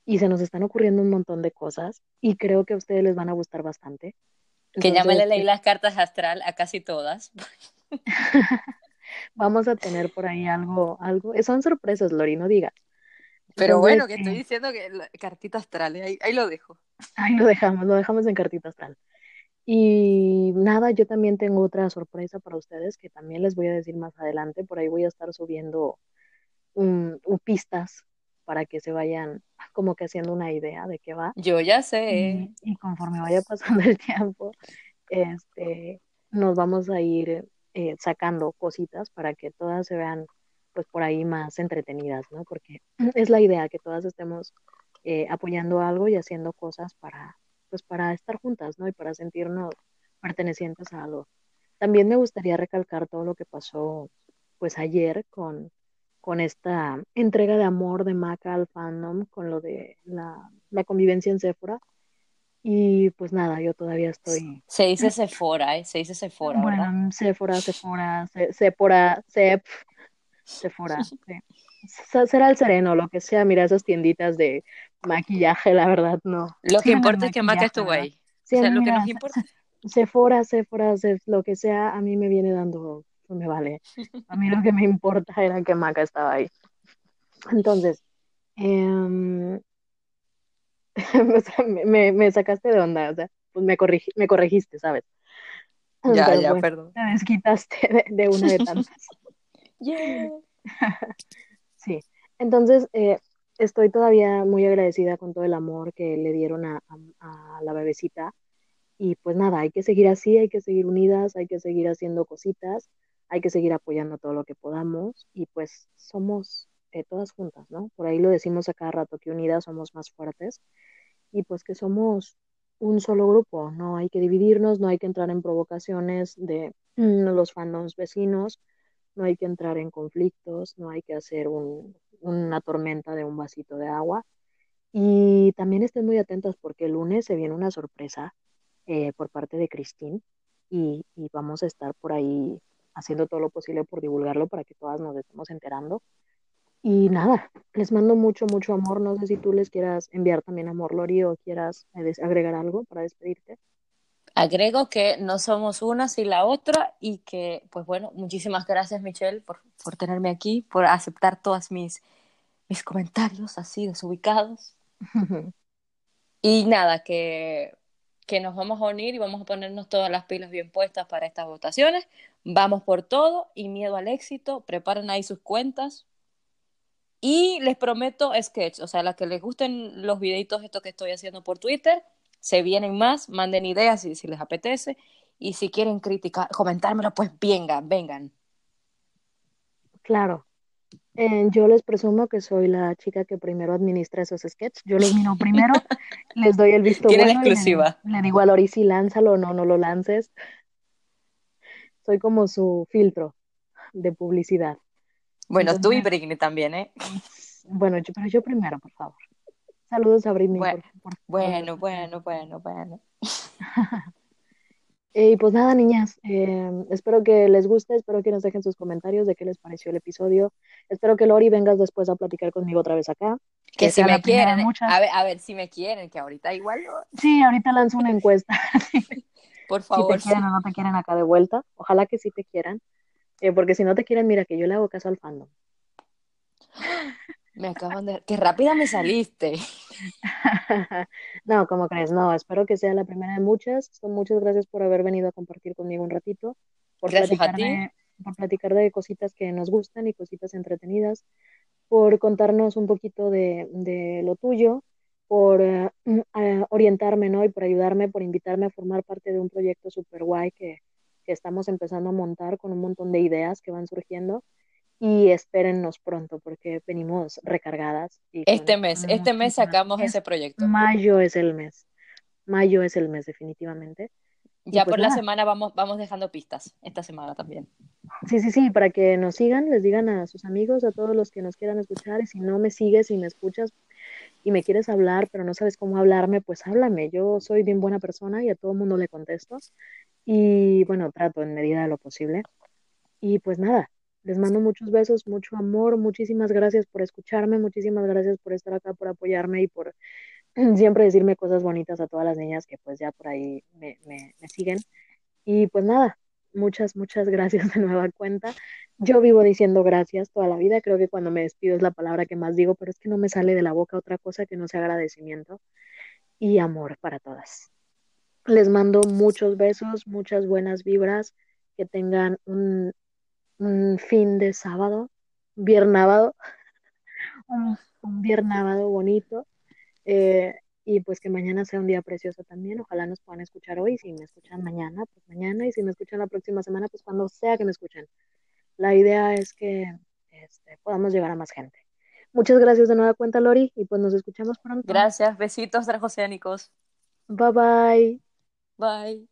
y se nos están ocurriendo un montón de cosas y creo que a ustedes les van a gustar bastante. que ya me le leí las cartas astral a casi todas. Vamos a tener por ahí algo, algo, son sorpresas, Lori, no digas. Pero bueno, que estoy diciendo que cartita astral, ahí, ahí, lo dejo. Ahí lo dejamos, lo dejamos en cartita astral. Y nada, yo también tengo otra sorpresa para ustedes que también les voy a decir más adelante. Por ahí voy a estar subiendo un, pistas para que se vayan como que haciendo una idea de qué va. Yo ya sé. Y, conforme vaya pasando el tiempo, este, nos vamos a ir eh, sacando cositas para que todas se vean pues por ahí más entretenidas, ¿no? Porque es la idea que todas estemos eh, apoyando algo y haciendo cosas para, pues para estar juntas, ¿no? Y para sentirnos pertenecientes a algo. También me gustaría recalcar todo lo que pasó, pues ayer con, con esta entrega de amor de Maca al fandom, con lo de la, la convivencia en Sephora. Y pues nada, yo todavía estoy. Se dice Sephora, ¿eh? Se dice Sephora. Bueno, Sephora, Sephora, Sephora, Sep, Sephora, sí. Será el sereno, lo que sea, mira esas tienditas de maquillaje, la verdad, no. Lo que importa es que Maca estuvo ahí. Sí, o sea, lo que nos importa. Sephora, Sephora, lo que sea, a mí me viene dando, me vale. A mí lo que me importa era que Maca estaba ahí. Entonces, em, me, me, sacaste de onda, o sea, pues me, me corregiste, ¿sabes? Ya, ya, perdón. Te desquitaste de, una de tantas. yeah. Sí, entonces eh, estoy todavía muy agradecida con todo el amor que le dieron a, la bebecita. Y pues nada, hay que seguir así, hay que seguir unidas, hay que seguir haciendo cositas, hay que seguir apoyando todo lo que podamos y pues somos eh, todas juntas, ¿no? Por ahí lo decimos a cada rato que unidas somos más fuertes y pues que somos un solo grupo, no hay que dividirnos, no hay que entrar en provocaciones de mm, los fandoms vecinos, no hay que entrar en conflictos, no hay que hacer una tormenta de un vasito de agua. Y también estén muy atentos porque el lunes se viene una sorpresa eh, por parte de Cristín y, vamos a estar por ahí haciendo todo lo posible por divulgarlo para que todas nos estemos enterando. Y nada, les mando mucho, mucho amor. No sé si tú les quieras enviar también amor, Lori, o quieras eh, agregar algo para despedirte. Agrego que no somos una sin la otra y que, pues bueno, muchísimas gracias Michelle por, por tenerme aquí, por aceptar todos mis, mis comentarios así desubicados. y nada, que, que nos vamos a unir y vamos a ponernos todas las pilas bien puestas para estas votaciones. Vamos por todo y miedo al éxito. Preparen ahí sus cuentas. Y les prometo sketch, o sea, las que les gusten los videitos estos que estoy haciendo por Twitter, se vienen más, manden ideas si, si les apetece. Y si quieren criticar, comentármelo, pues vengan, vengan. Claro. Eh, yo les presumo que soy la chica que primero administra esos sketches. Yo los miro primero, les doy el visto bueno. exclusiva. Le, le, digo a Lori si lánzalo o no, no lo lances. Soy como su filtro de publicidad. Bueno, Entonces, tú y Britney también, ¿eh? Bueno, yo, pero yo primero, por favor. Saludos a Britney. Bueno, por, por, bueno, bueno, bueno, bueno. y pues nada, niñas, eh, espero que les guste, espero que nos dejen sus comentarios de qué les pareció el episodio. Espero que Lori vengas después a platicar conmigo otra vez acá. Que, que si me quieren, a ver, a ver si me quieren, que ahorita igual. No. Sí, ahorita lanzo una encuesta. Por favor. Si te quieren sí. o no te quieren acá de vuelta. Ojalá que sí te quieran. Eh, porque si no te quieren, mira que yo le hago caso al fandom. Me acaban de... ¡Qué rápida me saliste! no, ¿cómo crees? No, espero que sea la primera de muchas. Muchas gracias por haber venido a compartir conmigo un ratito. Por gracias a ti. Por platicar de cositas que nos gustan y cositas entretenidas. Por contarnos un poquito de, de lo tuyo. Por uh, uh, orientarme, ¿no? Y por ayudarme, por invitarme a formar parte de un proyecto súper guay que, que estamos empezando a montar con un montón de ideas que van surgiendo y espérennos pronto porque venimos recargadas. Y este mes, este mes sacamos ese proyecto. Mayo es el mes, mayo es el mes definitivamente. Ya pues por nada. la semana vamos, vamos dejando pistas, esta semana también. Sí, sí, sí, para que nos sigan, les digan a sus amigos, a todos los que nos quieran escuchar, y si no me sigues y me escuchas y me quieres hablar, pero no sabes cómo hablarme, pues háblame, yo soy bien buena persona y a todo el mundo le contesto, y bueno, trato en medida de lo posible. Y pues nada, les mando muchos besos, mucho amor, muchísimas gracias por escucharme, muchísimas gracias por estar acá, por apoyarme y por siempre decirme cosas bonitas a todas las niñas que pues ya por ahí me, me, me siguen. Y pues nada, muchas, muchas gracias de nueva cuenta. Yo vivo diciendo gracias toda la vida, creo que cuando me despido es la palabra que más digo, pero es que no me sale de la boca otra cosa que no sea agradecimiento y amor para todas. Les mando muchos besos, muchas buenas vibras, que tengan un un fin de sábado, viernábado, un, un viernábado bonito. Eh, y pues que mañana sea un día precioso también. Ojalá nos puedan escuchar hoy. Si me escuchan mañana, pues mañana. Y si me escuchan la próxima semana, pues cuando sea que me escuchen. La idea es que este, podamos llegar a más gente. Muchas gracias de nueva cuenta, Lori. Y pues nos escuchamos pronto. Gracias. Besitos transoceánicos. Bye bye. Bye.